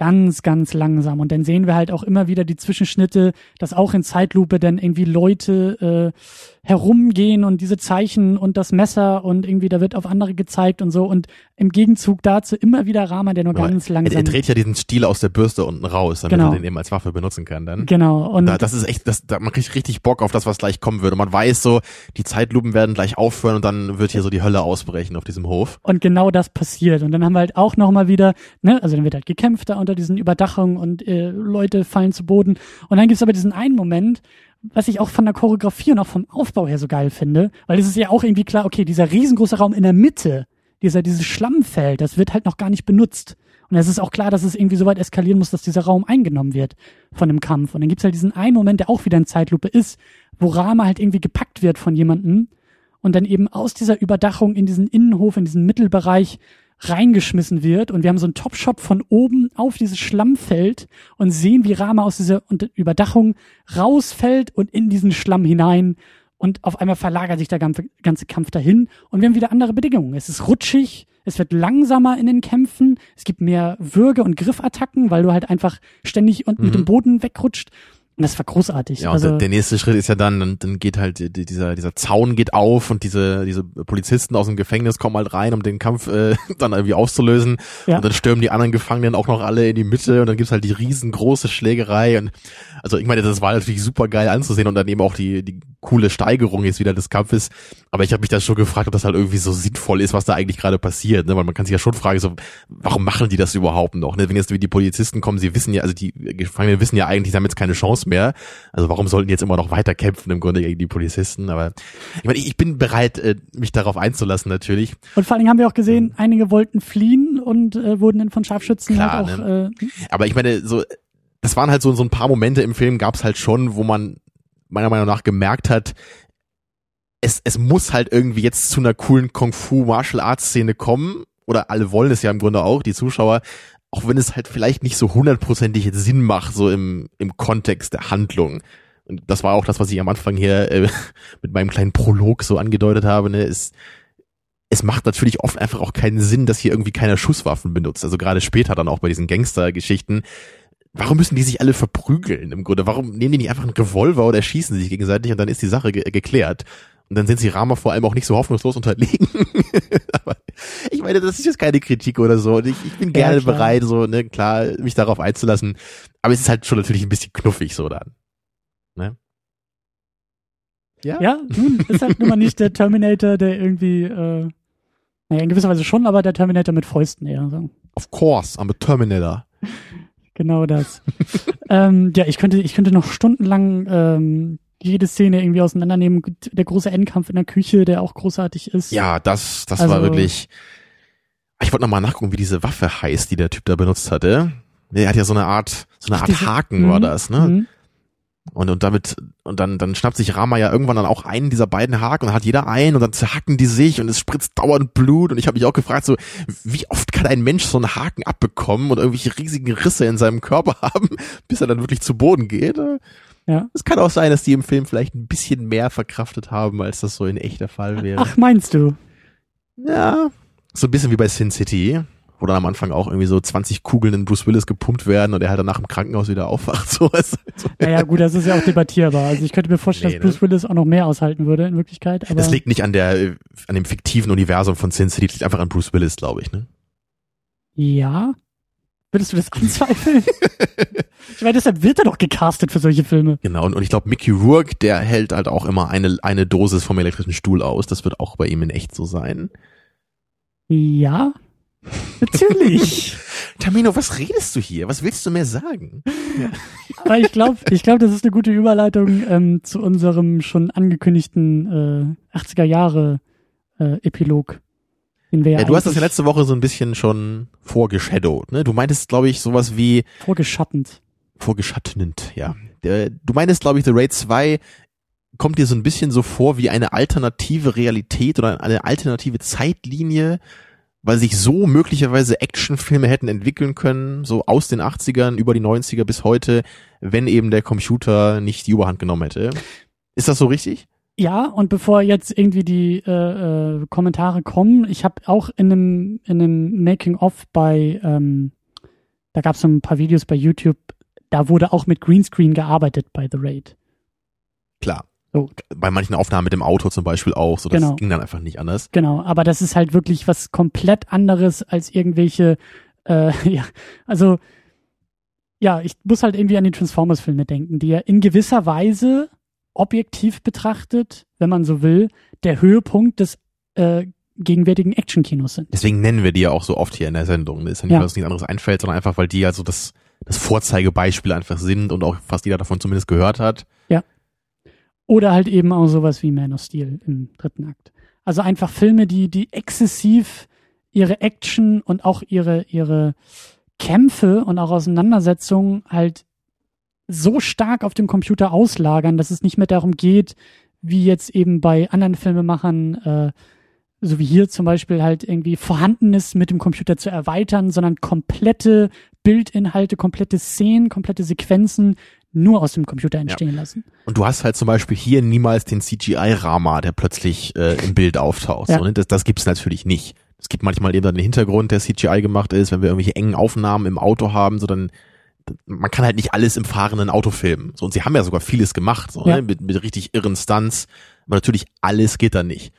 S3: Ganz, ganz langsam. Und dann sehen wir halt auch immer wieder die Zwischenschnitte, dass auch in Zeitlupe dann irgendwie Leute äh, herumgehen und diese Zeichen und das Messer und irgendwie da wird auf andere gezeigt und so. Und im Gegenzug dazu immer wieder Rama, der nur Aber ganz langsam.
S4: Er, er dreht ja diesen Stiel aus der Bürste unten raus, damit genau. er den eben als Waffe benutzen kann dann.
S3: Genau.
S4: Und da, das ist echt, das, da, man kriegt richtig Bock auf das, was gleich kommen würde. Man weiß so, die Zeitlupen werden gleich aufhören und dann wird hier so die Hölle ausbrechen auf diesem Hof.
S3: Und genau das passiert. Und dann haben wir halt auch nochmal wieder, ne, also dann wird halt gekämpft da unter diesen Überdachungen und äh, Leute fallen zu Boden. Und dann gibt's aber diesen einen Moment, was ich auch von der Choreografie und auch vom Aufbau her so geil finde, weil es ist ja auch irgendwie klar, okay, dieser riesengroße Raum in der Mitte, dieser, dieses Schlammfeld, das wird halt noch gar nicht benutzt. Und es ist auch klar, dass es irgendwie so weit eskalieren muss, dass dieser Raum eingenommen wird von dem Kampf. Und dann gibt's halt diesen einen Moment, der auch wieder in Zeitlupe ist, wo Rama halt irgendwie gepackt wird von jemandem und dann eben aus dieser Überdachung in diesen Innenhof, in diesen Mittelbereich reingeschmissen wird und wir haben so einen Top-Shot von oben auf dieses Schlammfeld und sehen, wie Rama aus dieser Überdachung rausfällt und in diesen Schlamm hinein und auf einmal verlagert sich der ganze Kampf dahin und wir haben wieder andere Bedingungen. Es ist rutschig, es wird langsamer in den Kämpfen, es gibt mehr Würge- und Griffattacken, weil du halt einfach ständig und mhm. mit dem Boden wegrutscht. Und das war großartig.
S4: Ja, also, der, nächste Schritt ist ja dann, dann, dann geht halt dieser, dieser Zaun geht auf und diese, diese Polizisten aus dem Gefängnis kommen halt rein, um den Kampf äh, dann irgendwie auszulösen. Ja. Und dann stürmen die anderen Gefangenen auch noch alle in die Mitte und dann gibt's halt die riesengroße Schlägerei und also ich meine, das war natürlich super geil anzusehen und dann eben auch die, die coole Steigerung jetzt wieder des Kampfes. Aber ich habe mich da schon gefragt, ob das halt irgendwie so sinnvoll ist, was da eigentlich gerade passiert. Ne? Weil man kann sich ja schon fragen, so, warum machen die das überhaupt noch? Ne? Wenn jetzt wie die Polizisten kommen, sie wissen ja, also die Gefangenen wissen ja eigentlich, sie haben jetzt keine Chance mehr. Also warum sollten die jetzt immer noch weiter kämpfen im Grunde gegen die Polizisten? Aber ich meine, ich bin bereit, äh, mich darauf einzulassen natürlich.
S3: Und vor allen Dingen haben wir auch gesehen, einige wollten fliehen und äh, wurden dann von Scharfschützen
S4: Klar,
S3: halt auch. Ne?
S4: Äh, Aber ich meine, so das waren halt so, so ein paar Momente im Film, gab's halt schon, wo man meiner Meinung nach gemerkt hat, es, es muss halt irgendwie jetzt zu einer coolen Kung-Fu-Martial-Arts-Szene kommen oder alle wollen es ja im Grunde auch, die Zuschauer, auch wenn es halt vielleicht nicht so hundertprozentig Sinn macht, so im, im Kontext der Handlung. Und das war auch das, was ich am Anfang hier äh, mit meinem kleinen Prolog so angedeutet habe, ne, ist, es macht natürlich oft einfach auch keinen Sinn, dass hier irgendwie keiner Schusswaffen benutzt. Also gerade später dann auch bei diesen Gangster-Geschichten. Warum müssen die sich alle verprügeln im Grunde? Warum nehmen die nicht einfach einen Revolver oder schießen sich gegenseitig und dann ist die Sache ge geklärt? Und dann sind sie Rama vor allem auch nicht so hoffnungslos unterlegen. Aber ich meine, das ist jetzt keine Kritik oder so. Und ich, ich bin gerne ja, bereit, so, ne, klar, mich darauf einzulassen. Aber es ist halt schon natürlich ein bisschen knuffig so dann. Ne?
S3: Ja? Ja, nun ist halt nun mal nicht der Terminator, der irgendwie, äh, naja, in gewisser Weise schon, aber der Terminator mit Fäusten eher. So.
S4: Of course, I'm a Terminator.
S3: Genau das. ähm, ja, ich könnte, ich könnte noch stundenlang ähm, jede Szene irgendwie auseinandernehmen. Der große Endkampf in der Küche, der auch großartig ist.
S4: Ja, das, das also, war wirklich. Ich wollte nochmal nachgucken, wie diese Waffe heißt, die der Typ da benutzt hatte. Er hat ja so eine Art, so eine Art diese, Haken war mhm, das, ne? Und, und damit, und dann, dann schnappt sich Rama ja irgendwann dann auch einen dieser beiden Haken und hat jeder einen und dann zerhacken die sich und es spritzt dauernd Blut und ich habe mich auch gefragt, so, wie oft kann ein Mensch so einen Haken abbekommen und irgendwelche riesigen Risse in seinem Körper haben, bis er dann wirklich zu Boden geht? Ja. Es kann auch sein, dass die im Film vielleicht ein bisschen mehr verkraftet haben, als das so in echter Fall wäre.
S3: Ach, meinst du?
S4: Ja. So ein bisschen wie bei Sin City wo dann am Anfang auch irgendwie so 20 Kugeln in Bruce Willis gepumpt werden und er halt danach im Krankenhaus wieder aufwacht. So.
S3: Naja, gut, das ist ja auch debattierbar. Also ich könnte mir vorstellen, nee, dass Bruce ne? Willis auch noch mehr aushalten würde in Wirklichkeit. Aber
S4: das liegt nicht an der, an dem fiktiven Universum von Sin City, das liegt einfach an Bruce Willis, glaube ich, ne?
S3: Ja. Würdest du das anzweifeln? ich meine, deshalb wird er doch gecastet für solche Filme.
S4: Genau, und, und ich glaube, Mickey Rourke, der hält halt auch immer eine, eine Dosis vom elektrischen Stuhl aus. Das wird auch bei ihm in echt so sein.
S3: Ja, Natürlich.
S4: Tamino, was redest du hier? Was willst du mir sagen?
S3: Ja. Aber ich glaube, ich glaube, das ist eine gute Überleitung ähm, zu unserem schon angekündigten äh, 80er Jahre äh, Epilog.
S4: Den wir ja, ja du hast das ja letzte Woche so ein bisschen schon vorgeschadowt, ne? Du meintest, glaube ich, sowas wie
S3: vorgeschattend.
S4: Vorgeschattend, ja. Du meintest, glaube ich, The Raid 2 kommt dir so ein bisschen so vor wie eine alternative Realität oder eine alternative Zeitlinie weil sich so möglicherweise Actionfilme hätten entwickeln können, so aus den 80ern über die 90er bis heute, wenn eben der Computer nicht die Überhand genommen hätte. Ist das so richtig?
S3: Ja, und bevor jetzt irgendwie die äh, äh, Kommentare kommen, ich habe auch in einem, in einem Making-of bei, ähm, da gab es so ein paar Videos bei YouTube, da wurde auch mit Greenscreen gearbeitet bei The Raid.
S4: Klar. So. Bei manchen Aufnahmen mit dem Auto zum Beispiel auch, so das genau. ging dann einfach nicht anders.
S3: Genau, aber das ist halt wirklich was komplett anderes als irgendwelche, äh, ja, also ja, ich muss halt irgendwie an die Transformers-Filme denken, die ja in gewisser Weise objektiv betrachtet, wenn man so will, der Höhepunkt des äh, gegenwärtigen Actionkinos sind.
S4: Deswegen nennen wir die ja auch so oft hier in der Sendung. Das ist ja nicht, ja. weil uns nichts anderes einfällt, sondern einfach, weil die ja so das, das Vorzeigebeispiel einfach sind und auch fast jeder davon zumindest gehört hat.
S3: Ja. Oder halt eben auch sowas wie Man of Steel im dritten Akt. Also einfach Filme, die, die exzessiv ihre Action und auch ihre, ihre Kämpfe und auch Auseinandersetzungen halt so stark auf dem Computer auslagern, dass es nicht mehr darum geht, wie jetzt eben bei anderen Filmemachern, äh, so wie hier zum Beispiel halt irgendwie Vorhandenes mit dem Computer zu erweitern, sondern komplette Bildinhalte, komplette Szenen, komplette Sequenzen nur aus dem Computer entstehen ja. lassen.
S4: Und du hast halt zum Beispiel hier niemals den CGI-Rama, der plötzlich äh, im Bild auftaucht. Ja. So, ne? Das, das gibt's natürlich nicht. Es gibt manchmal eben dann den Hintergrund, der CGI gemacht ist, wenn wir irgendwelche engen Aufnahmen im Auto haben, so dann man kann halt nicht alles im fahrenden Auto filmen. So, und sie haben ja sogar vieles gemacht, so, ja. ne? mit, mit richtig irren Stunts. Aber natürlich alles geht da nicht.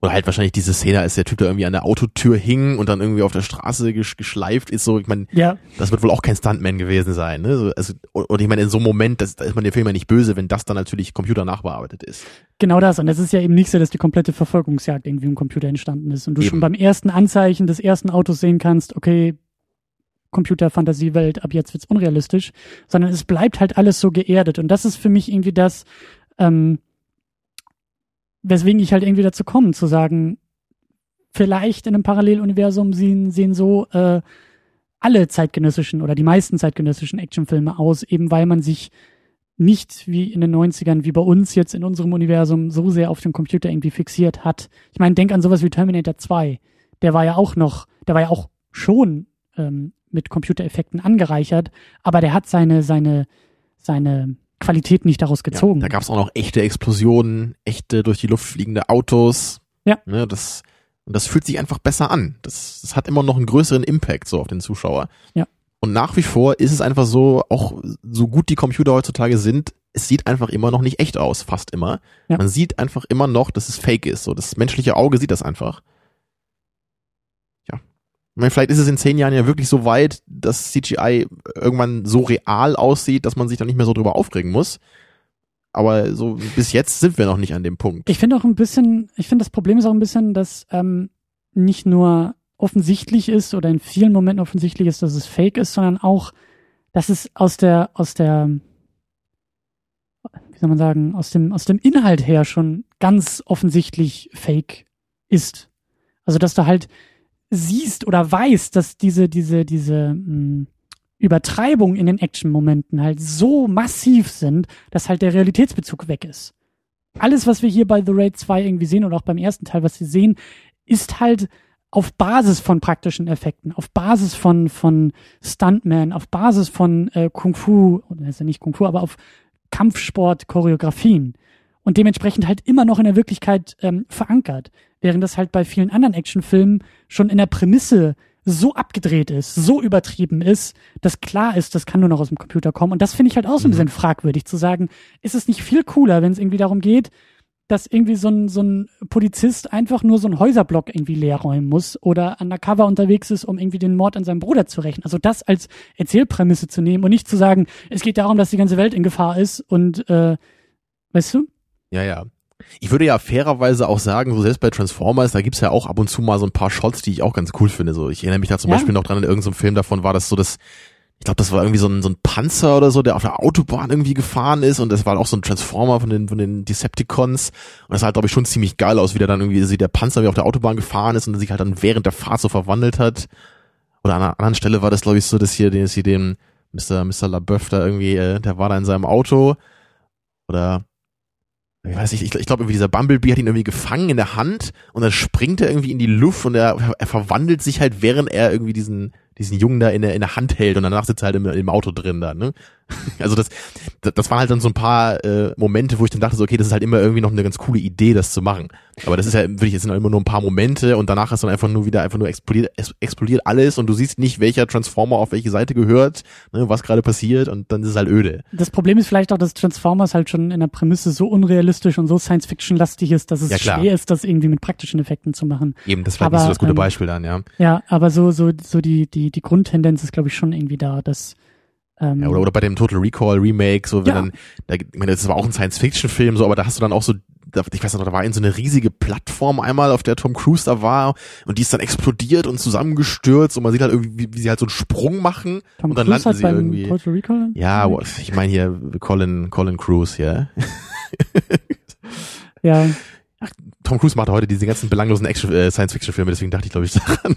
S4: Oder halt wahrscheinlich diese Szene, als der Typ da irgendwie an der Autotür hing und dann irgendwie auf der Straße gesch geschleift ist, so, ich meine, ja. das wird wohl auch kein Stuntman gewesen sein, ne? Also, und ich meine, in so einem Moment, das, da ist man dem Film ja nicht böse, wenn das dann natürlich Computer nachbearbeitet ist.
S3: Genau das, und es ist ja eben nicht so, dass die komplette Verfolgungsjagd irgendwie im Computer entstanden ist und du eben. schon beim ersten Anzeichen des ersten Autos sehen kannst, okay, Computer-Fantasiewelt, ab jetzt wird's unrealistisch, sondern es bleibt halt alles so geerdet und das ist für mich irgendwie das, ähm, weswegen ich halt irgendwie dazu komme, zu sagen, vielleicht in einem Paralleluniversum sehen, sehen so äh, alle zeitgenössischen oder die meisten zeitgenössischen Actionfilme aus, eben weil man sich nicht wie in den 90ern, wie bei uns jetzt in unserem Universum, so sehr auf den Computer irgendwie fixiert hat. Ich meine, denk an sowas wie Terminator 2. der war ja auch noch, der war ja auch schon ähm, mit Computereffekten angereichert, aber der hat seine, seine, seine Qualität nicht daraus gezogen.
S4: Ja, da gab es auch noch echte Explosionen, echte durch die Luft fliegende Autos.
S3: Ja.
S4: Ne, das, und das fühlt sich einfach besser an. Das, das hat immer noch einen größeren Impact so auf den Zuschauer.
S3: Ja.
S4: Und nach wie vor ist es einfach so, auch so gut die Computer heutzutage sind, es sieht einfach immer noch nicht echt aus, fast immer.
S3: Ja.
S4: Man sieht einfach immer noch, dass es fake ist. So, das menschliche Auge sieht das einfach. Ich meine, vielleicht ist es in zehn Jahren ja wirklich so weit, dass CGI irgendwann so real aussieht, dass man sich da nicht mehr so drüber aufregen muss. Aber so bis jetzt sind wir noch nicht an dem Punkt.
S3: Ich finde auch ein bisschen, ich finde das Problem ist auch ein bisschen, dass ähm, nicht nur offensichtlich ist oder in vielen Momenten offensichtlich ist, dass es fake ist, sondern auch, dass es aus der, aus der, wie soll man sagen, aus dem, aus dem Inhalt her schon ganz offensichtlich fake ist. Also, dass du halt siehst oder weißt, dass diese, diese, diese mh, Übertreibungen in den Action-Momenten halt so massiv sind, dass halt der Realitätsbezug weg ist. Alles, was wir hier bei The Raid 2 irgendwie sehen oder auch beim ersten Teil, was wir sehen, ist halt auf Basis von praktischen Effekten, auf Basis von, von Stuntman, auf Basis von äh, Kung Fu, oder ist ja nicht Kung Fu, aber auf Kampfsport-Choreografien und dementsprechend halt immer noch in der Wirklichkeit ähm, verankert. Während das halt bei vielen anderen Actionfilmen schon in der Prämisse so abgedreht ist, so übertrieben ist, dass klar ist, das kann nur noch aus dem Computer kommen. Und das finde ich halt auch so ein bisschen fragwürdig zu sagen, ist es nicht viel cooler, wenn es irgendwie darum geht, dass irgendwie so ein, so ein Polizist einfach nur so einen Häuserblock irgendwie leer räumen muss oder undercover unterwegs ist, um irgendwie den Mord an seinem Bruder zu rächen. Also das als Erzählprämisse zu nehmen und nicht zu sagen, es geht darum, dass die ganze Welt in Gefahr ist und äh, weißt du?
S4: Ja, ja. Ich würde ja fairerweise auch sagen, so selbst bei Transformers, da gibt's ja auch ab und zu mal so ein paar Shots, die ich auch ganz cool finde. So, ich erinnere mich da zum
S3: Ja.
S4: Beispiel noch dran, in irgendeinem Film davon war das so, dass ich glaube, das war irgendwie so ein, so ein Panzer oder so, der auf der Autobahn irgendwie gefahren ist und das war auch so ein Transformer von den, von den Decepticons und das sah, glaube ich, schon ziemlich geil aus, wie der dann irgendwie, wie der Panzer wie auf der Autobahn gefahren ist und sich halt dann während der Fahrt so verwandelt hat. Oder an einer anderen Stelle war das, glaube ich, so, dass hier, dass hier den Mr. Mr. LaBeouf da irgendwie, äh, der war da in seinem Auto oder ich weiß nicht, ich, ich glaube, irgendwie dieser Bumblebee hat ihn irgendwie gefangen in der Hand und dann springt er irgendwie in die Luft und er, er verwandelt sich halt, während er irgendwie diesen, diesen Jungen da in der, in der Hand hält und danach sitzt er halt im, im Auto drin da, ne? Also das, das, waren halt dann so ein paar äh, Momente, wo ich dann dachte, so, okay, das ist halt immer irgendwie noch eine ganz coole Idee, das zu machen. Aber das ist ja wirklich, es sind halt immer nur ein paar Momente und danach ist dann einfach nur wieder einfach nur explodiert, explodiert alles und du siehst nicht, welcher Transformer auf welche Seite gehört, ne, was gerade passiert und dann ist es halt öde.
S3: Das Problem ist vielleicht auch, dass Transformers halt schon in der Prämisse so unrealistisch und so Science-Fiction-lastig ist, dass es
S4: Ja,
S3: schwer ist, das irgendwie mit praktischen Effekten zu machen.
S4: Eben, das war nicht so das gute
S3: ähm,
S4: Beispiel dann, ja.
S3: Ja, aber so, so, so die, die, die Grundtendenz ist, glaube ich, schon irgendwie da, dass ähm,
S4: Ja, oder, oder bei dem Total Recall Remake, so wenn
S3: Ja.
S4: dann, da, ich meine, das war auch ein Science-Fiction-Film, so, aber da hast du dann auch so, da, ich weiß noch, da war in so eine riesige Plattform einmal, auf der Tom Cruise da war, und die ist dann explodiert und zusammengestürzt und man sieht halt irgendwie, wie, wie sie halt so einen Sprung machen
S3: Tom
S4: und dann
S3: Cruise
S4: landen sie irgendwie.
S3: Total Recall.
S4: Ja, ich meine hier Colin, Colin Cruise, ja.
S3: Ja,
S4: Tom Cruise macht heute diese ganzen belanglosen Action, äh, Science-Fiction-Filme, deswegen dachte ich, glaube ich, daran.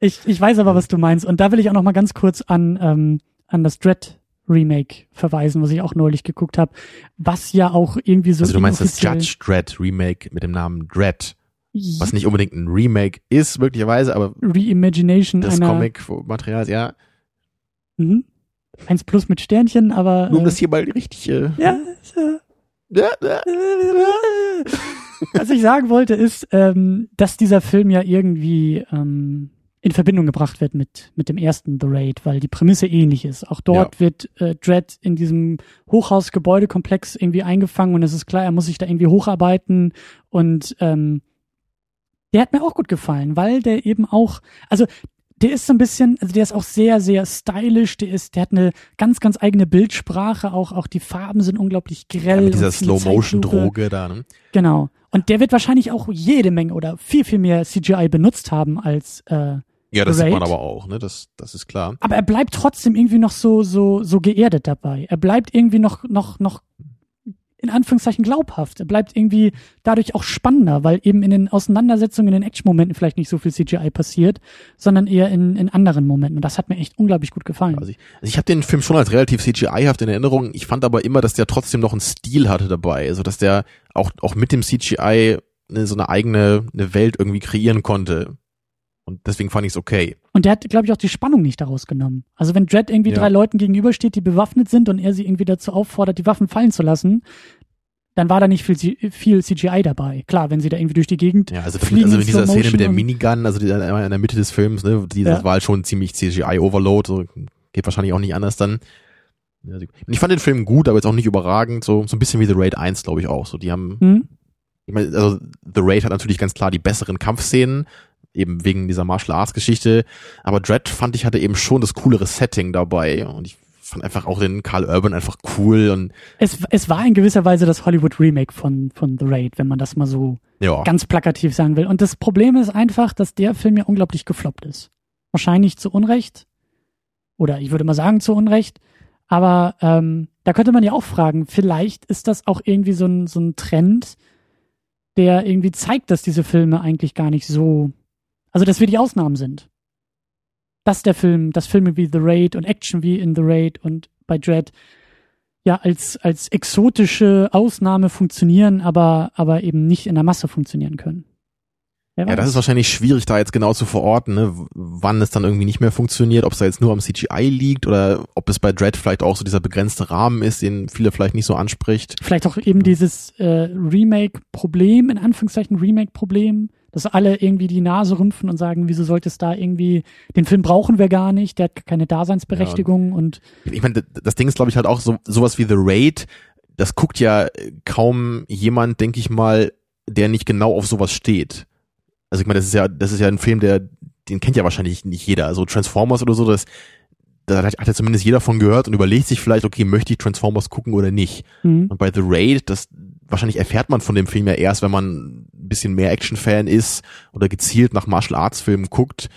S3: Ich, ich weiß aber, was du meinst. Und da will ich auch noch mal ganz kurz an, ähm, an das Dread Remake verweisen, was ich auch neulich geguckt habe, was ja auch irgendwie so
S4: Also du meinst das Judge Dredd Remake mit dem Namen Dredd, was nicht unbedingt ein Remake ist, möglicherweise, aber
S3: Reimagination
S4: des
S3: einer
S4: Comic-Materials, ja.
S3: Mhm. Eins plus mit Sternchen, aber
S4: Nur um
S3: äh,
S4: das hier mal richtig, äh,
S3: ja,
S4: ja, ja.
S3: was ich sagen wollte ist, ähm, dass dieser Film ja irgendwie ähm, in Verbindung gebracht wird mit mit dem ersten The Raid, weil die Prämisse ähnlich ist. Auch dort wird äh, Dredd in diesem Hochhausgebäudekomplex irgendwie eingefangen und es ist klar, er muss sich da irgendwie hocharbeiten und ähm, der hat mir auch gut gefallen, weil der eben auch, also der ist so ein bisschen, also der ist auch sehr, sehr stylisch, der ist, der hat eine ganz, ganz eigene Bildsprache, auch, auch die Farben sind unglaublich grell.
S4: mit dieser. Slow-Motion-Droge da, ne?
S3: Genau. Und der wird wahrscheinlich auch jede Menge oder viel, viel mehr CGI benutzt haben als, äh,
S4: Ja, das
S3: Raid.
S4: sieht man aber auch, ne? Das, das ist klar.
S3: aber er bleibt trotzdem irgendwie noch so, so, so geerdet dabei. Er bleibt irgendwie noch, noch, noch in Anführungszeichen glaubhaft. Er bleibt irgendwie dadurch auch spannender, weil eben in den Auseinandersetzungen, in den Action-Momenten vielleicht nicht so viel CGI passiert, sondern eher in, in anderen Momenten. Und das hat mir echt unglaublich gut gefallen.
S4: Also ich, also ich habe den Film schon als relativ CGI-haft in Erinnerung. Ich fand aber immer, dass der trotzdem noch einen Stil hatte dabei. Also dass der auch, auch mit dem CGI eine, so eine eigene eine Welt irgendwie kreieren konnte. Und deswegen fand ich es okay.
S3: Und der hat, glaube ich, auch die Spannung nicht daraus genommen. Also wenn Dredd irgendwie
S4: Ja.
S3: drei Leuten gegenübersteht, die bewaffnet sind und er sie irgendwie dazu auffordert, die Waffen fallen zu lassen, dann war da nicht viel, viel CGI dabei. Klar, wenn sie da irgendwie durch die Gegend
S4: Ja, also,
S3: fliegen
S4: also
S3: in
S4: dieser
S3: Slow
S4: Szene mit der
S3: Motion
S4: Minigun, also die, in der Mitte des Films, ne, die, das
S3: Ja.
S4: war halt schon ziemlich CGI-Overload, so, geht wahrscheinlich auch nicht anders dann. Und ich fand den Film gut, aber jetzt auch nicht überragend, so, so ein bisschen wie The Raid 1, glaube ich auch. So, die haben,
S3: Hm?
S4: ich meine, also The Raid hat natürlich ganz klar die besseren Kampfszenen, eben wegen dieser Martial Arts Geschichte, aber Dread fand ich hatte eben schon das coolere Setting dabei und ich fand einfach auch den Carl Urban einfach cool und
S3: Es, es war in gewisser Weise das Hollywood-Remake von, von The Raid, wenn man das mal so
S4: ja.
S3: ganz plakativ sagen will. Und das Problem ist einfach, dass der Film ja unglaublich gefloppt ist. Wahrscheinlich zu Unrecht. Oder ich würde mal sagen zu Unrecht. Aber ähm, da könnte man ja auch fragen, vielleicht ist das auch irgendwie so ein, so ein Trend, der irgendwie zeigt, dass diese Filme eigentlich gar nicht so, also dass wir die Ausnahmen sind. Dass der Film, dass Filme wie The Raid und Action wie in The Raid und bei Dread ja als, als exotische Ausnahme funktionieren, aber, aber eben nicht in der Masse funktionieren können.
S4: Ja, das ist wahrscheinlich schwierig, da jetzt genau zu verorten, ne, wann es dann irgendwie nicht mehr funktioniert, ob es da jetzt nur am CGI liegt oder ob es bei Dread vielleicht auch so dieser begrenzte Rahmen ist, den viele vielleicht nicht so anspricht.
S3: Vielleicht auch eben dieses äh, Remake-Problem, in Anführungszeichen Remake-Problem, dass alle irgendwie die Nase rümpfen und sagen, wieso sollte es da irgendwie, den Film brauchen wir gar nicht, der hat keine Daseinsberechtigung und
S4: Ich meine, das Ding ist, glaube ich, halt auch so sowas wie The Raid, das guckt ja kaum jemand, denke ich mal, der nicht genau auf sowas steht. Also ich meine, das ist ja, das ist ja ein Film, der, den kennt ja wahrscheinlich nicht jeder. Also Transformers oder so, das, da hat ja zumindest jeder von gehört und überlegt sich vielleicht, okay, möchte ich Transformers gucken oder nicht.
S3: hm,
S4: Und bei The Raid, das wahrscheinlich erfährt man von dem Film ja erst, wenn man bisschen mehr Action-Fan ist oder gezielt nach Martial Arts Filmen guckt.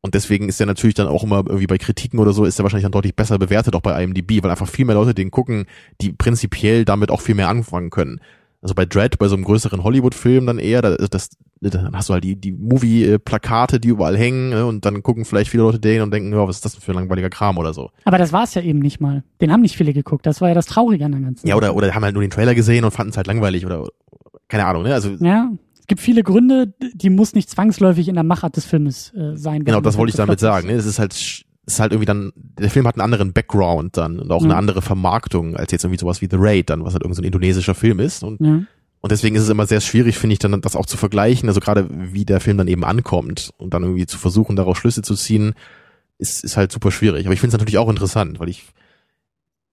S4: Und deswegen ist er natürlich dann auch immer irgendwie bei Kritiken oder so, ist er wahrscheinlich dann deutlich besser bewertet, auch bei IMDb, weil einfach viel mehr Leute den gucken, die prinzipiell damit auch viel mehr anfangen können. Also bei Dread, bei so einem größeren Hollywood-Film dann eher, da, das, dann hast du halt die, die Movie-Plakate, die überall hängen, ne, und dann gucken vielleicht viele Leute den und denken, ja, was ist das denn für ein langweiliger Kram oder so.
S3: aber das war es ja eben nicht mal. Den haben nicht viele geguckt, das war ja das Traurige an der ganzen
S4: Ja, oder, oder haben halt nur den Trailer gesehen und fanden es halt langweilig oder, keine Ahnung, ne, also,
S3: Ja, es gibt viele Gründe, die muss nicht zwangsläufig in der Machart des Filmes äh, sein.
S4: Genau, das wollte ich damit sagen. Ne? Es ist halt, es ist halt irgendwie dann, der Film hat einen anderen Background dann und auch eine
S3: Mhm.
S4: andere Vermarktung als jetzt irgendwie sowas wie The Raid dann, was halt irgend so ein indonesischer Film ist. Und.
S3: Ja.
S4: und deswegen ist es immer sehr schwierig, finde ich, dann das auch zu vergleichen. Also gerade wie der Film dann eben ankommt und dann irgendwie zu versuchen, daraus Schlüsse zu ziehen, ist, ist halt super schwierig. Aber ich finde es natürlich auch interessant, weil ich,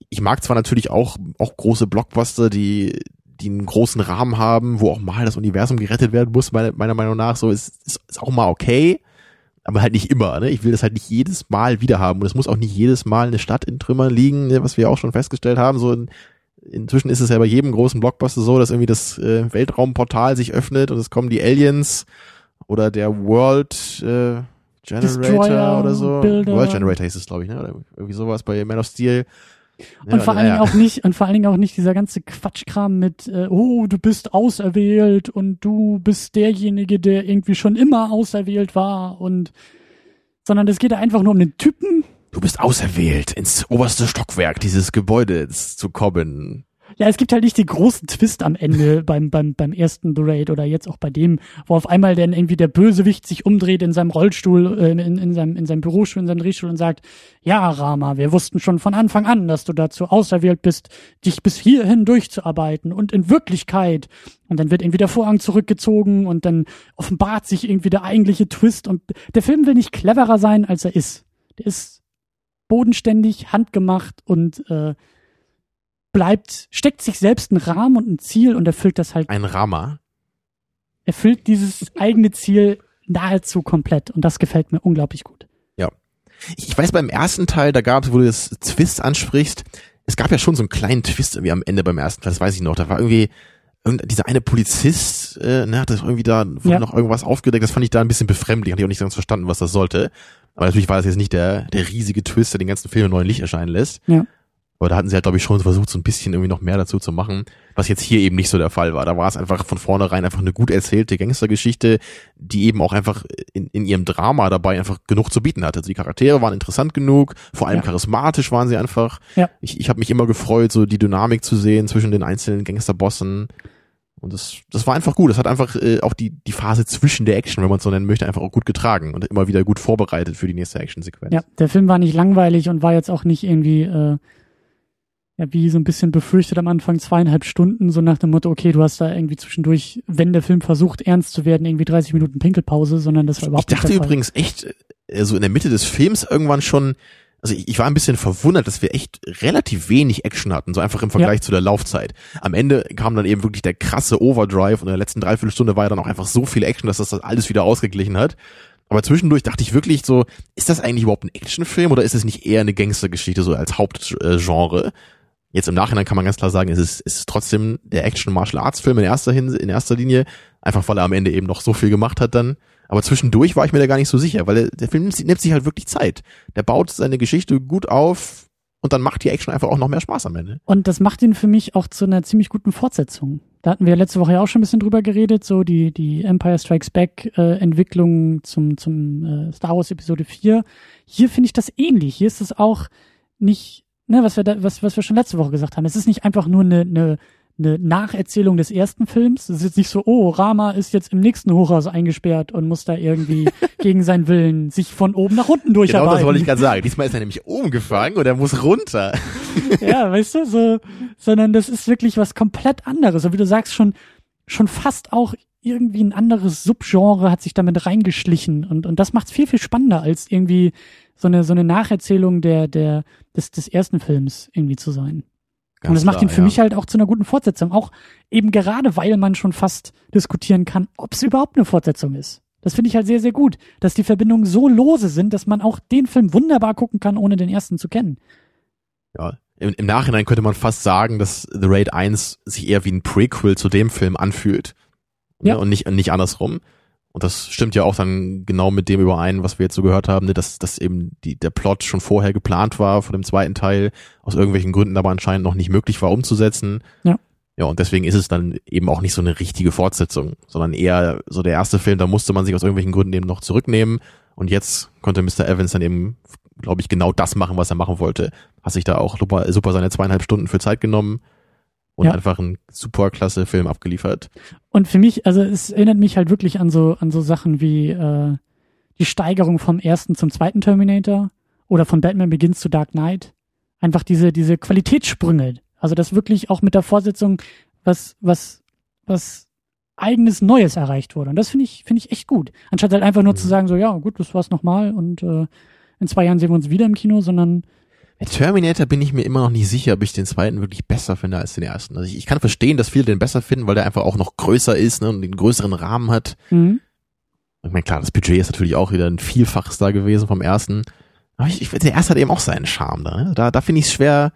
S4: ich mag zwar natürlich auch, auch große Blockbuster, die, die einen großen Rahmen haben, wo auch mal das Universum gerettet werden muss, meiner, meiner Meinung nach, so ist, ist, ist auch mal okay aber halt nicht immer. Ne? Ich will das halt nicht jedes Mal wieder haben und es muss auch nicht jedes Mal eine Stadt in Trümmern liegen, ne, was wir auch schon festgestellt haben. So in, inzwischen ist es ja bei jedem großen Blockbuster so, dass irgendwie das äh, Weltraumportal sich öffnet und es kommen die Aliens oder der World äh, Generator
S3: Destroyer,
S4: oder so.
S3: Builder.
S4: World Generator hieß es, glaube ich, ne? Oder irgendwie sowas bei Man of Steel.
S3: Und vor allen. Dingen auch nicht, und vor allen Dingen auch nicht dieser ganze Quatschkram mit, äh, oh, du bist auserwählt und du bist derjenige, der irgendwie schon immer auserwählt war und, sondern es geht einfach nur um den Typen.
S4: Du bist auserwählt, ins oberste Stockwerk dieses Gebäudes zu kommen.
S3: Ja, es gibt halt nicht den großen Twist am Ende beim, beim, beim ersten The Raid oder jetzt auch bei dem, wo auf einmal dann irgendwie der Bösewicht sich umdreht in seinem Rollstuhl, äh, in, in, seinem, in seinem Bürostuhl, in seinem Drehstuhl und sagt, ja, Rama, wir wussten schon von Anfang an, dass du dazu auserwählt bist, dich bis hierhin durchzuarbeiten und in Wirklichkeit. Und dann wird irgendwie der Vorhang zurückgezogen und dann offenbart sich irgendwie der eigentliche Twist und der Film will nicht cleverer sein, als er ist. Der ist bodenständig, handgemacht und äh, bleibt, steckt sich selbst einen Rahmen und ein Ziel und erfüllt das halt,
S4: Ein Rama.
S3: erfüllt dieses eigene Ziel nahezu komplett und das gefällt mir unglaublich gut.
S4: Ich ich weiß beim ersten Teil, da gab es, wo du das Twist ansprichst, es gab ja schon so einen kleinen Twist irgendwie am Ende beim ersten Teil, das weiß ich noch. Da war irgendwie irgend- dieser eine Polizist, äh, ne, hat das irgendwie da
S3: Ja.
S4: noch irgendwas aufgedeckt, das fand ich da ein bisschen befremdlich, hatte ich auch nicht ganz verstanden, was das sollte. Aber natürlich war das jetzt nicht der, der riesige Twist, der den ganzen Film im neuen Licht erscheinen lässt.
S3: Ja.
S4: Aber da hatten sie halt, glaube ich, schon versucht, so ein bisschen irgendwie noch mehr dazu zu machen, was jetzt hier eben nicht so der Fall war. Da war es einfach von vornherein einfach eine gut erzählte Gangstergeschichte, die eben auch einfach in, in ihrem Drama dabei einfach genug zu bieten hatte. Also die Charaktere waren interessant genug, vor allem
S3: Ja.
S4: charismatisch waren sie einfach.
S3: Ja.
S4: Ich, ich habe mich immer gefreut, so die Dynamik zu sehen zwischen den einzelnen Gangsterbossen. Und das, das war einfach gut. Das hat einfach äh, auch die, die Phase zwischen der Action, wenn man es so nennen möchte, einfach auch gut getragen und immer wieder gut vorbereitet für die nächste Actionsequenz.
S3: Ja, der Film war nicht langweilig und war jetzt auch nicht irgendwie, äh, ja, wie so ein bisschen befürchtet am Anfang zweieinhalb Stunden, so nach dem Motto, okay, du hast da irgendwie zwischendurch, wenn der Film versucht, ernst zu werden, irgendwie 30 Minuten Pinkelpause, sondern das war überhaupt
S4: Ich dachte
S3: nicht der Fall.
S4: übrigens echt, äh, so in der Mitte des Films irgendwann schon, also ich, ich war ein bisschen verwundert, dass wir echt relativ wenig Action hatten, so einfach im Vergleich zu der Laufzeit. Am Ende kam dann eben wirklich der krasse Overdrive und in der letzten Dreiviertelstunde war ja dann auch einfach so viel Action, dass das das alles wieder ausgeglichen hat. Aber zwischendurch dachte ich wirklich so, ist das eigentlich überhaupt ein Actionfilm oder ist es nicht eher eine Gangstergeschichte so als Hauptgenre? Jetzt im Nachhinein kann man ganz klar sagen, es ist, es ist trotzdem der Action-Martial-Arts-Film in erster, Hin in erster Linie, einfach weil er am Ende eben noch so viel gemacht hat dann. Aber zwischendurch war ich mir da gar nicht so sicher, weil der, Film nimmt, nimmt sich halt wirklich Zeit. Der baut seine Geschichte gut auf und dann macht die Action einfach auch noch mehr Spaß am Ende.
S3: Und das macht ihn für mich auch zu einer ziemlich guten Fortsetzung. Da hatten wir letzte Woche ja auch schon ein bisschen drüber geredet, so die, die Empire Strikes Back äh, Entwicklung zum, zum äh, Star Wars Episode 4. Hier finde ich das ähnlich. Hier ist es auch nicht, ne, was wir da, was, was wir schon letzte Woche gesagt haben. Es ist nicht einfach nur eine, eine, eine Nacherzählung des ersten Films. Es ist jetzt nicht so, oh, Rama ist jetzt im nächsten Hochhaus eingesperrt und muss da irgendwie gegen seinen Willen sich von oben nach unten durcharbeiten.
S4: Genau das wollte ich gerade sagen. Diesmal ist er nämlich oben gefangen und er muss runter.
S3: ja, weißt du, so, sondern das ist wirklich was komplett anderes. So wie du sagst, schon, schon fast auch irgendwie ein anderes Subgenre hat sich damit reingeschlichen und, und das macht es viel, viel spannender als irgendwie so eine, so eine Nacherzählung der, der, des, des ersten Films irgendwie zu sein.
S4: Ganz
S3: und das macht
S4: klar,
S3: ihn für
S4: ja.
S3: mich halt auch zu einer guten Fortsetzung. Auch eben gerade, weil man schon fast diskutieren kann, ob es überhaupt eine Fortsetzung ist. Das finde ich halt sehr, sehr gut, dass die Verbindungen so lose sind, dass man auch den Film wunderbar gucken kann, ohne den ersten zu kennen.
S4: Ja. Im, Im Nachhinein könnte man fast sagen, dass The Raid 1 sich eher wie ein Prequel zu dem Film anfühlt. Ne?
S3: Ja.
S4: Und nicht, nicht andersrum. Und das stimmt ja auch dann genau mit dem überein, was wir jetzt so gehört haben, ne? dass, dass eben die, der Plot schon vorher geplant war vor dem zweiten Teil, aus irgendwelchen Gründen aber anscheinend noch nicht möglich war umzusetzen.
S3: Ja.
S4: Ja, und deswegen ist es dann eben auch nicht so eine richtige Fortsetzung, sondern eher so der erste Film, da musste man sich aus irgendwelchen Gründen eben noch zurücknehmen. Und jetzt konnte Mr. Evans dann eben, glaube ich, genau das machen, was er machen wollte. Hat sich da auch super, super seine zweieinhalb Stunden für Zeit genommen und
S3: Ja.
S4: einfach einen super klasse Film abgeliefert.
S3: Und für mich, also es erinnert mich halt wirklich an so, an so Sachen wie äh, die Steigerung vom ersten zum zweiten Terminator oder von Batman Begins zu Dark Knight. Einfach diese, diese Qualitätssprünge. Also das wirklich auch mit der Fortsetzung was, was, was eigenes Neues erreicht wurde. Und das finde ich, finde ich echt gut. Anstatt halt einfach nur
S4: Mhm.
S3: zu sagen, so ja, gut, das war's nochmal und äh, in zwei Jahren sehen wir uns wieder im Kino, sondern
S4: Bei Terminator bin ich mir immer noch nicht sicher, ob ich den zweiten wirklich besser finde als den ersten. Also ich, ich kann verstehen, dass viele den besser finden, weil der einfach auch noch größer ist ne, und den größeren Rahmen hat.
S3: mh,
S4: Ich meine, klar, das Budget ist natürlich auch wieder ein Vielfaches da gewesen vom ersten. Aber ich, ich der erste hat eben auch seinen Charme da. Ne? Da, da finde ich es schwer,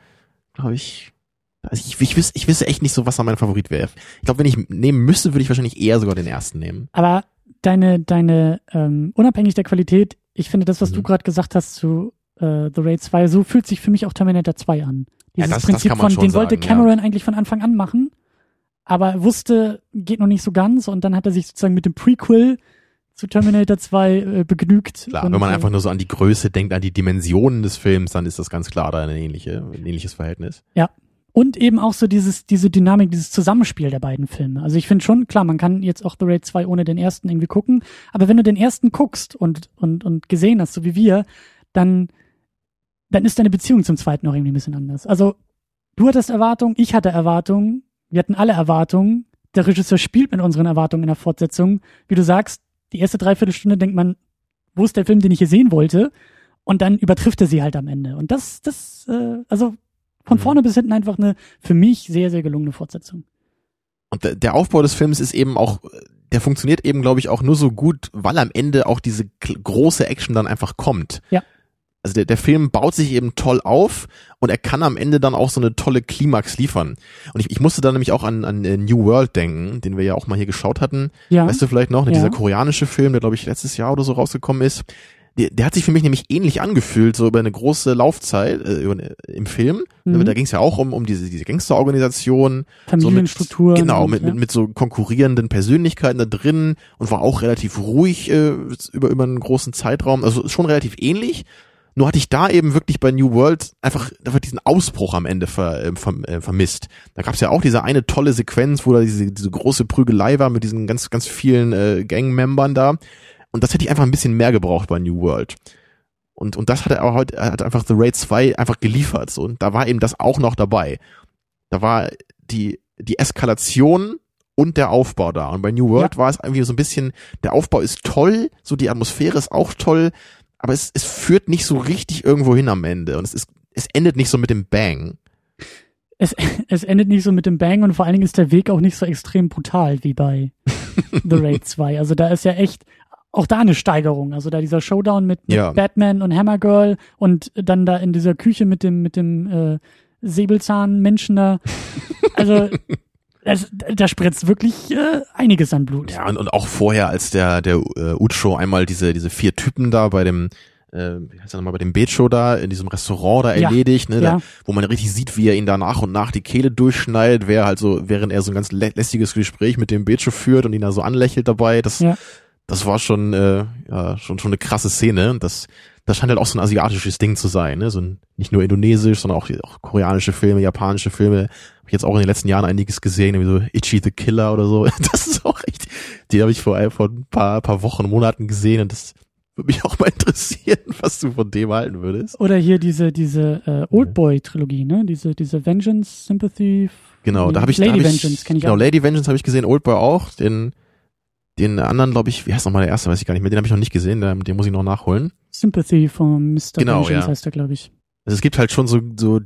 S4: glaube ich. Also ich, ich, wüs, ich wüsste echt nicht so, was da mein Favorit wäre. Ich glaube, wenn ich nehmen müsste, würde ich wahrscheinlich eher sogar den ersten nehmen.
S3: Aber deine, deine, ähm, unabhängig der Qualität, ich finde das, was
S4: Mhm.
S3: du gerade gesagt hast zu äh, The Raid 2, so fühlt sich für mich auch Terminator 2 an.
S4: Ja,
S3: Dieses
S4: das- das
S3: Prinzip
S4: man
S3: von, den wollte
S4: sagen,
S3: Cameron eigentlich von Anfang an machen, aber er wusste, geht noch nicht so ganz und dann hat er sich sozusagen mit dem Prequel zu Terminator 2 äh, begnügt.
S4: Klar,
S3: und,
S4: wenn man
S3: äh,
S4: einfach nur so an die Größe denkt, an die Dimensionen des Films, dann ist das ganz klar da eine ähnliche, ein ähnliches Verhältnis.
S3: Und eben auch so dieses, diese Dynamik, dieses Zusammenspiel der beiden Filme. Also ich finde schon, klar, man kann jetzt auch The Raid 2 ohne den ersten irgendwie gucken, aber wenn du den ersten guckst und, und, und gesehen hast, so wie wir, dann, dann ist deine Beziehung zum zweiten auch irgendwie ein bisschen anders. Also du hattest Erwartungen, ich hatte Erwartungen, wir hatten alle Erwartungen, der Regisseur spielt mit unseren Erwartungen in der Fortsetzung. Wie du sagst, die erste Dreiviertelstunde denkt man, wo ist der Film, den ich hier sehen wollte? Und dann übertrifft er sie halt am Ende. Und das, das, äh, also von
S4: Mhm.
S3: vorne bis hinten einfach eine für mich sehr, sehr gelungene Fortsetzung.
S4: Und der- Aufbau des Films ist eben auch, der funktioniert eben, glaube ich, auch nur so gut, weil am Ende auch diese große Action dann einfach kommt.
S3: Ja.
S4: Also der, der Film baut sich eben toll auf und er kann am Ende dann auch so eine tolle Klimax liefern. Und ich, ich musste da nämlich auch an, an äh, New World denken, den wir ja auch mal hier geschaut hatten.
S3: Ja.
S4: Weißt du vielleicht noch, ne,
S3: Ja.
S4: dieser koreanische Film, der glaube ich letztes Jahr oder so rausgekommen ist. Der, der hat sich für mich nämlich ähnlich angefühlt, so über eine große Laufzeit äh, über, eine- im Film.
S3: Mhm.
S4: Da ging es ja auch um, um diese, diese Gangsterorganisation,
S3: Familienstruktur.
S4: Genau,
S3: und,
S4: mit,
S3: ja.
S4: mit, mit so konkurrierenden Persönlichkeiten da drin und war auch relativ ruhig äh, über, über einen großen Zeitraum. Also schon relativ ähnlich. Nur hatte ich da eben wirklich bei New World einfach, einfach diesen Ausbruch am Ende ver, äh, ver, äh, vermisst. Da gab's ja auch diese eine tolle Sequenz, wo da diese, diese große Prügelei war mit diesen ganz, ganz vielen äh, Gangmembern da. Und das hätte ich einfach ein bisschen mehr gebraucht bei New World. Und, und das hat er auch heute, hat einfach The Raid 2 einfach geliefert. So. Und da war eben das auch noch dabei. Da war die, die Eskalation und der Aufbau da. Und bei New World ja. war es irgendwie so ein bisschen, der Aufbau ist toll, so die Atmosphäre ist auch toll, aber es, es führt nicht so richtig irgendwo hin am Ende. Und es ist, es endet nicht so mit dem Bang.
S3: Es, es endet nicht so mit dem Bang und vor allen Dingen ist der Weg auch nicht so extrem brutal wie bei The Raid 2. Also da ist ja echt auch da eine Steigerung. Also da dieser Showdown mit, mit ja. Batman und Hammergirl und dann da in dieser Küche mit dem, mit dem äh, Säbelzahnmenschen da. Also da spritzt wirklich äh, einiges an Blut.
S4: Ja, und, und auch vorher, als der, der äh, Ucho einmal diese, diese vier Typen da bei dem, äh, wie heißt er nochmal, bei dem Beetshow da, in diesem Restaurant da ja. erledigt, ne, ja. da, wo man richtig sieht, wie er ihn da nach und nach die Kehle durchschneidet, wer halt so, während er so ein ganz lä lästiges Gespräch mit dem Beetshow führt und ihn da so anlächelt dabei, das, ja. das war schon, äh, ja, schon, schon eine krasse Szene. Das, das scheint halt auch so ein asiatisches Ding zu sein, ne? So ein, nicht nur indonesisch, sondern auch, auch koreanische Filme, japanische Filme. Hab ich jetzt auch in den letzten Jahren einiges gesehen, wie so Itchy the Killer oder so. Das ist auch echt, die habe ich vor, vor ein paar, paar Wochen, Monaten gesehen und das würde mich auch mal interessieren, was du von dem halten würdest.
S3: Oder hier diese, diese äh, Oldboy-Trilogie, ne? Diese, diese Vengeance, Sympathy.
S4: Genau, da habe ich
S3: Lady
S4: da hab
S3: Vengeance
S4: ich,
S3: kenn ich
S4: genau,
S3: auch.
S4: Lady Vengeance habe ich gesehen, Oldboy auch, den den anderen, glaube ich, wie heißt nochmal der erste, weiß ich gar nicht mehr, den habe ich noch nicht gesehen, den, den muss ich noch nachholen.
S3: Sympathy von Mr.
S4: Genau,
S3: Vengeance
S4: ja.
S3: heißt er, glaube ich.
S4: Also es gibt halt schon so, so,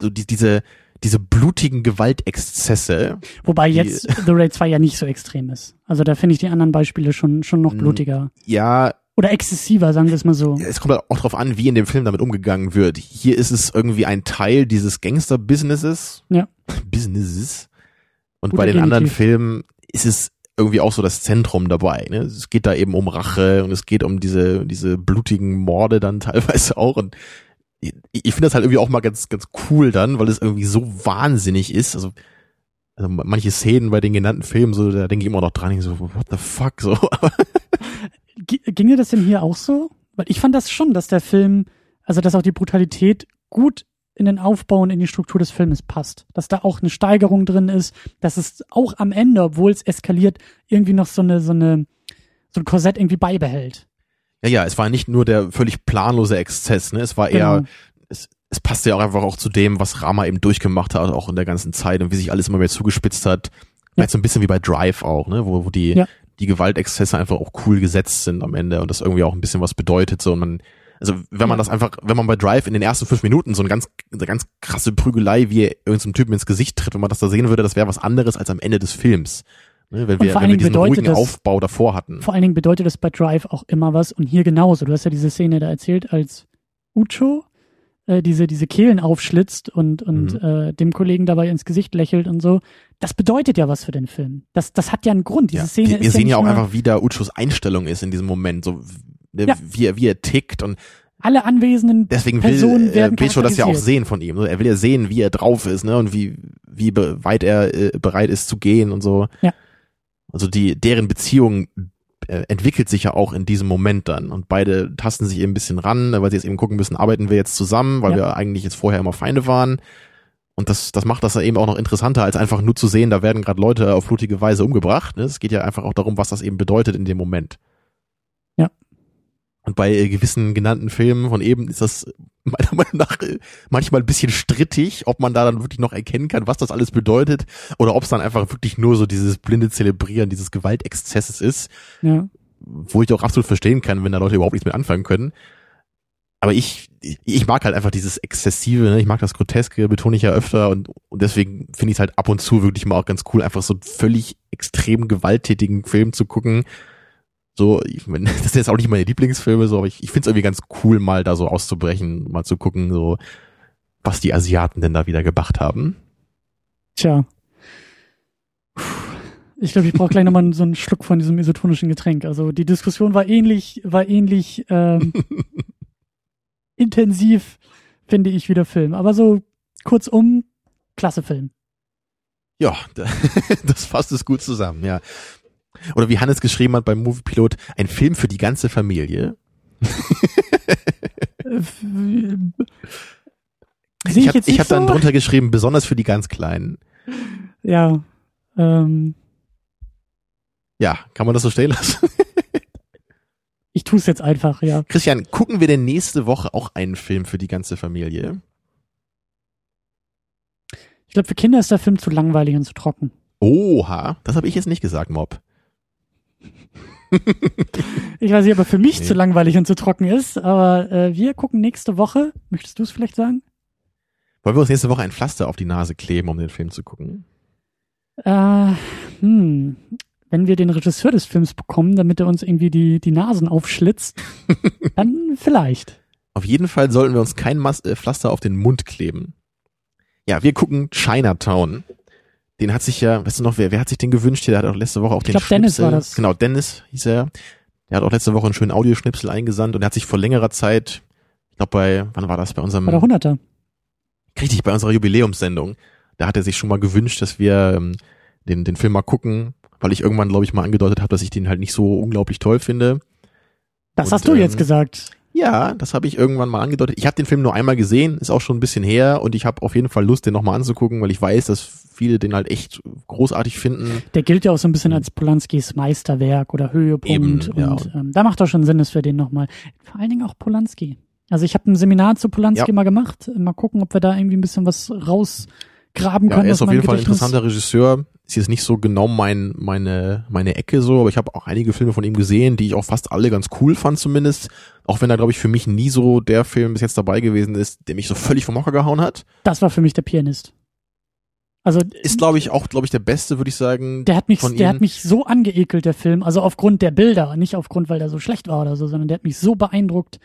S4: so die, diese, diese blutigen Gewaltexzesse.
S3: Wobei jetzt The Raid 2 ja nicht so extrem ist. Also da finde ich die anderen Beispiele schon, schon noch blutiger.
S4: Ja,
S3: Oder exzessiver, sagen wir es mal so.
S4: es kommt halt auch drauf an, wie in dem Film damit umgegangen wird. Hier ist es irgendwie ein Teil dieses Gangster-Businesses.
S3: Ja.
S4: Businesses. Und
S3: Guter
S4: bei den anderen
S3: Genitiv.
S4: Filmen ist es irgendwie auch so das Zentrum dabei. Ne? Es geht da eben um Rache und es geht um diese, diese blutigen Morde dann teilweise auch. Und ich, ich finde das halt irgendwie auch mal ganz, ganz cool dann, weil es irgendwie so wahnsinnig ist. Also, also manche Szenen bei den genannten Filmen, so, da denke ich immer noch dran, ich so, what the fuck, so.
S3: Ginge das denn hier auch so? Weil ich fand das schon, dass der Film, also dass auch die Brutalität gut in den Aufbau und in die Struktur des Filmes passt. Dass da auch eine Steigerung drin ist, dass es auch am Ende, obwohl es eskaliert, irgendwie noch so eine, so eine, so ein Korsett irgendwie beibehält.
S4: Ja, ja, es war nicht nur der völlig planlose Exzess, ne? Es war eher,
S3: Genau.
S4: es, es passte ja auch einfach auch zu dem, was Rama eben durchgemacht hat, auch in der ganzen Zeit und wie sich alles immer mehr zugespitzt hat. Vielleicht so ein bisschen wie bei Drive auch, ne? Wo, wo die,
S3: Ja.
S4: die Gewaltexzesse einfach auch cool gesetzt sind am Ende und das irgendwie auch ein bisschen was bedeutet, so und man, also wenn man das einfach, wenn man bei Drive in den ersten fünf Minuten so eine ganz, eine ganz krasse Prügelei, wie er irgendeinem Typen ins Gesicht tritt, wenn man das da sehen würde, das wäre was anderes als am Ende des Films. Ne? Wenn wir, wenn wir diesen ruhigen
S3: das-
S4: Aufbau davor hatten.
S3: Vor allen Dingen bedeutet das bei Drive auch immer was und hier genauso. Du hast ja diese Szene da erzählt, als Ucho äh, diese, diese Kehlen aufschlitzt und, und
S4: Mhm.
S3: äh, dem Kollegen dabei ins Gesicht lächelt und so. Das bedeutet ja was für den Film. Das, das hat ja einen Grund. Diese
S4: Ja,
S3: Szene
S4: wir, wir
S3: ist
S4: sehen ja
S3: ja,
S4: auch einfach, wie da Uchos Einstellung ist in diesem Moment, so ne,
S3: Ja.
S4: wie, er, wie er tickt und
S3: alle anwesenden
S4: deswegen
S3: Personen
S4: will äh, Becho das ja auch sehen von ihm. ne? Er will ja sehen, wie er drauf ist, ne, und wie wie weit er äh, bereit ist zu gehen und so.
S3: Ja.
S4: Also die deren Beziehung äh, entwickelt sich ja auch in diesem Moment dann und beide tasten sich eben ein bisschen ran, weil sie jetzt eben gucken müssen, arbeiten wir jetzt zusammen, weil
S3: Ja.
S4: wir eigentlich jetzt vorher immer Feinde waren. Und das, das macht das ja eben auch noch interessanter, als einfach nur zu sehen, da werden gerade Leute auf blutige Weise umgebracht. Ne? Es geht ja einfach auch darum, was das eben bedeutet in dem Moment. Und bei äh, gewissen genannten Filmen von eben ist das meiner Meinung nach äh, manchmal ein bisschen strittig, ob man da dann wirklich noch erkennen kann, was das alles bedeutet, oder ob es dann einfach wirklich nur so dieses blinde Zelebrieren dieses Gewaltexzesses ist,
S3: Ja.
S4: wo ich auch absolut verstehen kann, wenn da Leute überhaupt nichts mit anfangen können. Aber ich, ich, ich mag halt einfach dieses Exzessive, ne? ich mag das Groteske, betone ich ja öfter und, und deswegen finde ich es halt ab und zu wirklich mal auch ganz cool, einfach so einen völlig extrem gewalttätigen Film zu gucken. So, ich meine, das sind jetzt auch nicht meine Lieblingsfilme, so, aber ich, ich finde es irgendwie ganz cool, mal da so auszubrechen, mal zu gucken, so, was die Asiaten denn da wieder gemacht haben.
S3: Tja. Ich glaube, ich brauche gleich nochmal so einen Schluck von diesem isotonischen Getränk. Also die Diskussion war ähnlich, war ähnlich ähm, intensiv, finde ich, wie der Film. Aber so kurzum, klasse Film.
S4: Ja, da- das fasst es gut zusammen, ja. Oder wie Hannes geschrieben hat beim Moviepilot, ein Film für die ganze Familie. Ich habe hab
S3: so?
S4: dann drunter geschrieben, besonders für die ganz Kleinen.
S3: Ja. Ähm,
S4: Ja, kann man das so stehen lassen?
S3: ich tue es jetzt einfach, ja.
S4: Christian, gucken wir denn nächste Woche auch einen Film für die ganze Familie?
S3: Ich glaube, für Kinder ist der Film zu langweilig und zu trocken.
S4: Oha, das habe ich jetzt nicht gesagt, Mob.
S3: Ich weiß nicht, ob er für mich
S4: Nee.
S3: zu langweilig und zu trocken ist, aber äh, wir gucken nächste Woche. Möchtest du es vielleicht sagen?
S4: Wollen wir uns nächste Woche ein Pflaster auf die Nase kleben, um den Film zu gucken?
S3: Äh, hm. Wenn wir den Regisseur des Films bekommen, damit er uns irgendwie die, die Nasen aufschlitzt, dann vielleicht.
S4: Auf jeden Fall sollten wir uns kein Mas äh, Pflaster auf den Mund kleben. Ja, wir gucken Chinatown. Den hat sich ja, weißt du noch, wer, wer hat sich den gewünscht? Der hat auch letzte Woche auch den
S3: glaub, Dennis
S4: Schnipsel.
S3: war das.
S4: Genau, Dennis hieß er. Der hat auch letzte Woche einen schönen Audioschnipsel eingesandt und er hat sich vor längerer Zeit, ich glaube bei, wann war das? Bei unserem
S3: Bei der Hunderter.
S4: richtig bei unserer Jubiläumssendung. Da hat er sich schon mal gewünscht, dass wir ähm, den, den Film mal gucken, weil ich irgendwann, glaube ich, mal angedeutet habe, dass ich den halt nicht so unglaublich toll finde.
S3: Das
S4: Und,
S3: hast du jetzt
S4: ähm,
S3: gesagt.
S4: Ja, das habe ich irgendwann mal angedeutet. Ich habe den Film nur einmal gesehen, ist auch schon ein bisschen her und ich habe auf jeden Fall Lust, den nochmal anzugucken, weil ich weiß, dass viele den halt echt großartig finden.
S3: Der gilt ja auch so ein bisschen als Polanskis Meisterwerk oder Höhepunkt.
S4: Eben, ja.
S3: und ähm, da macht doch schon Sinn, dass wir den nochmal. Vor allen Dingen auch Polanski. Also ich habe ein Seminar zu Polanski
S4: Ja.
S3: mal gemacht. Mal gucken, ob wir da irgendwie ein bisschen was rausgraben
S4: Ja,
S3: können.
S4: er ist auf jeden Fall ein interessanter Regisseur. Ist jetzt nicht so genau mein, meine, meine Ecke so, aber ich habe auch einige Filme von ihm gesehen, die ich auch fast alle ganz cool fand zumindest. Auch wenn er, glaube ich, für mich nie so der Film bis jetzt dabei gewesen ist, der mich so völlig vom Hocker gehauen hat.
S3: Das war für mich der Pianist. Also
S4: Ist, glaube ich, auch, glaube ich, der beste, würde ich sagen.
S3: der hat mich,
S4: von
S3: der
S4: ihm.
S3: hat mich so angeekelt, der Film. Also aufgrund der Bilder, nicht aufgrund, weil der so schlecht war oder so, sondern der hat mich so beeindruckt.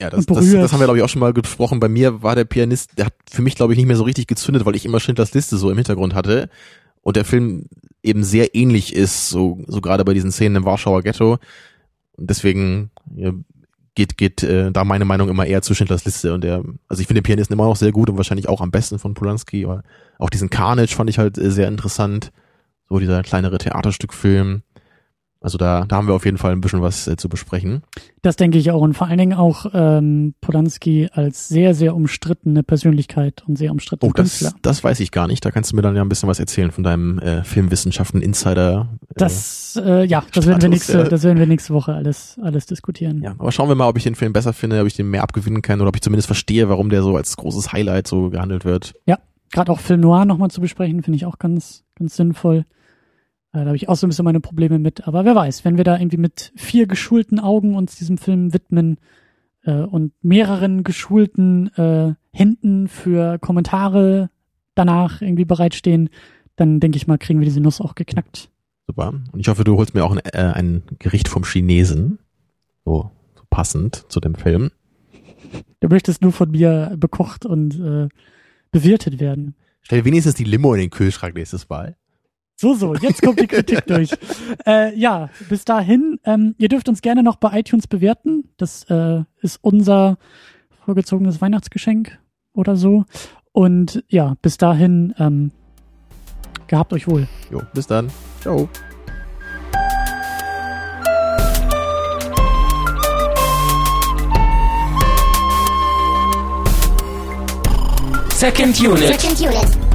S4: Ja, das, das, das haben wir, glaube ich, auch schon mal besprochen. Bei mir war der Pianist, der hat für mich, glaube ich, nicht mehr so richtig gezündet, weil ich immer Schindlers Liste so im Hintergrund hatte. Und der Film eben sehr ähnlich ist, so, so gerade bei diesen Szenen im Warschauer Ghetto. Und deswegen ja, geht, geht äh, da meine Meinung immer eher zu Schindlers Liste. Und der, also ich finde den Pianisten immer noch sehr gut und wahrscheinlich auch am besten von Polanski. Aber auch diesen Carnage fand ich halt äh, sehr interessant. So dieser kleinere Theaterstückfilm. Also da, da haben wir auf jeden Fall ein bisschen was äh, zu besprechen.
S3: Das denke ich auch. Und vor allen Dingen auch ähm, Polanski als sehr, sehr umstrittene Persönlichkeit und sehr umstrittene
S4: Oh, das,
S3: Künstler.
S4: das weiß ich gar nicht. Da kannst du mir dann ja ein bisschen was erzählen von deinem äh, Filmwissenschaften-Insider. Äh,
S3: Das, äh, ja, das werden wir nächste,
S4: ja.
S3: das werden wir nächste Woche alles, alles diskutieren.
S4: ja, aber schauen wir mal, ob ich den Film besser finde, ob ich den mehr abgewinnen kann oder ob ich zumindest verstehe, warum der so als großes Highlight so gehandelt wird.
S3: Gerade auch Film Noir nochmal zu besprechen, finde ich auch ganz, ganz sinnvoll. Äh, da habe ich auch so ein bisschen meine Probleme mit. Aber wer weiß, wenn wir da irgendwie mit vier geschulten Augen uns diesem Film widmen äh, und mehreren geschulten äh, Händen für Kommentare danach irgendwie bereitstehen, dann denke ich mal, kriegen wir diese Nuss auch geknackt.
S4: Super. Und ich hoffe, du holst mir auch ein, äh, ein Gericht vom Chinesen. So, so passend zu dem Film.
S3: Du möchtest nur von mir bekocht und äh, bewirtet werden.
S4: Stell wenigstens die Limo in den Kühlschrank nächstes Mal.
S3: So, so, jetzt kommt die Kritik durch. Äh, ja, bis dahin, ähm, ihr dürft uns gerne noch bei iTunes bewerten. Das äh, ist unser vorgezogenes Weihnachtsgeschenk oder so. Und ja, bis dahin, ähm, gehabt euch wohl.
S4: Jo, bis dann. Ciao.
S1: Second Unit.
S2: Second unit.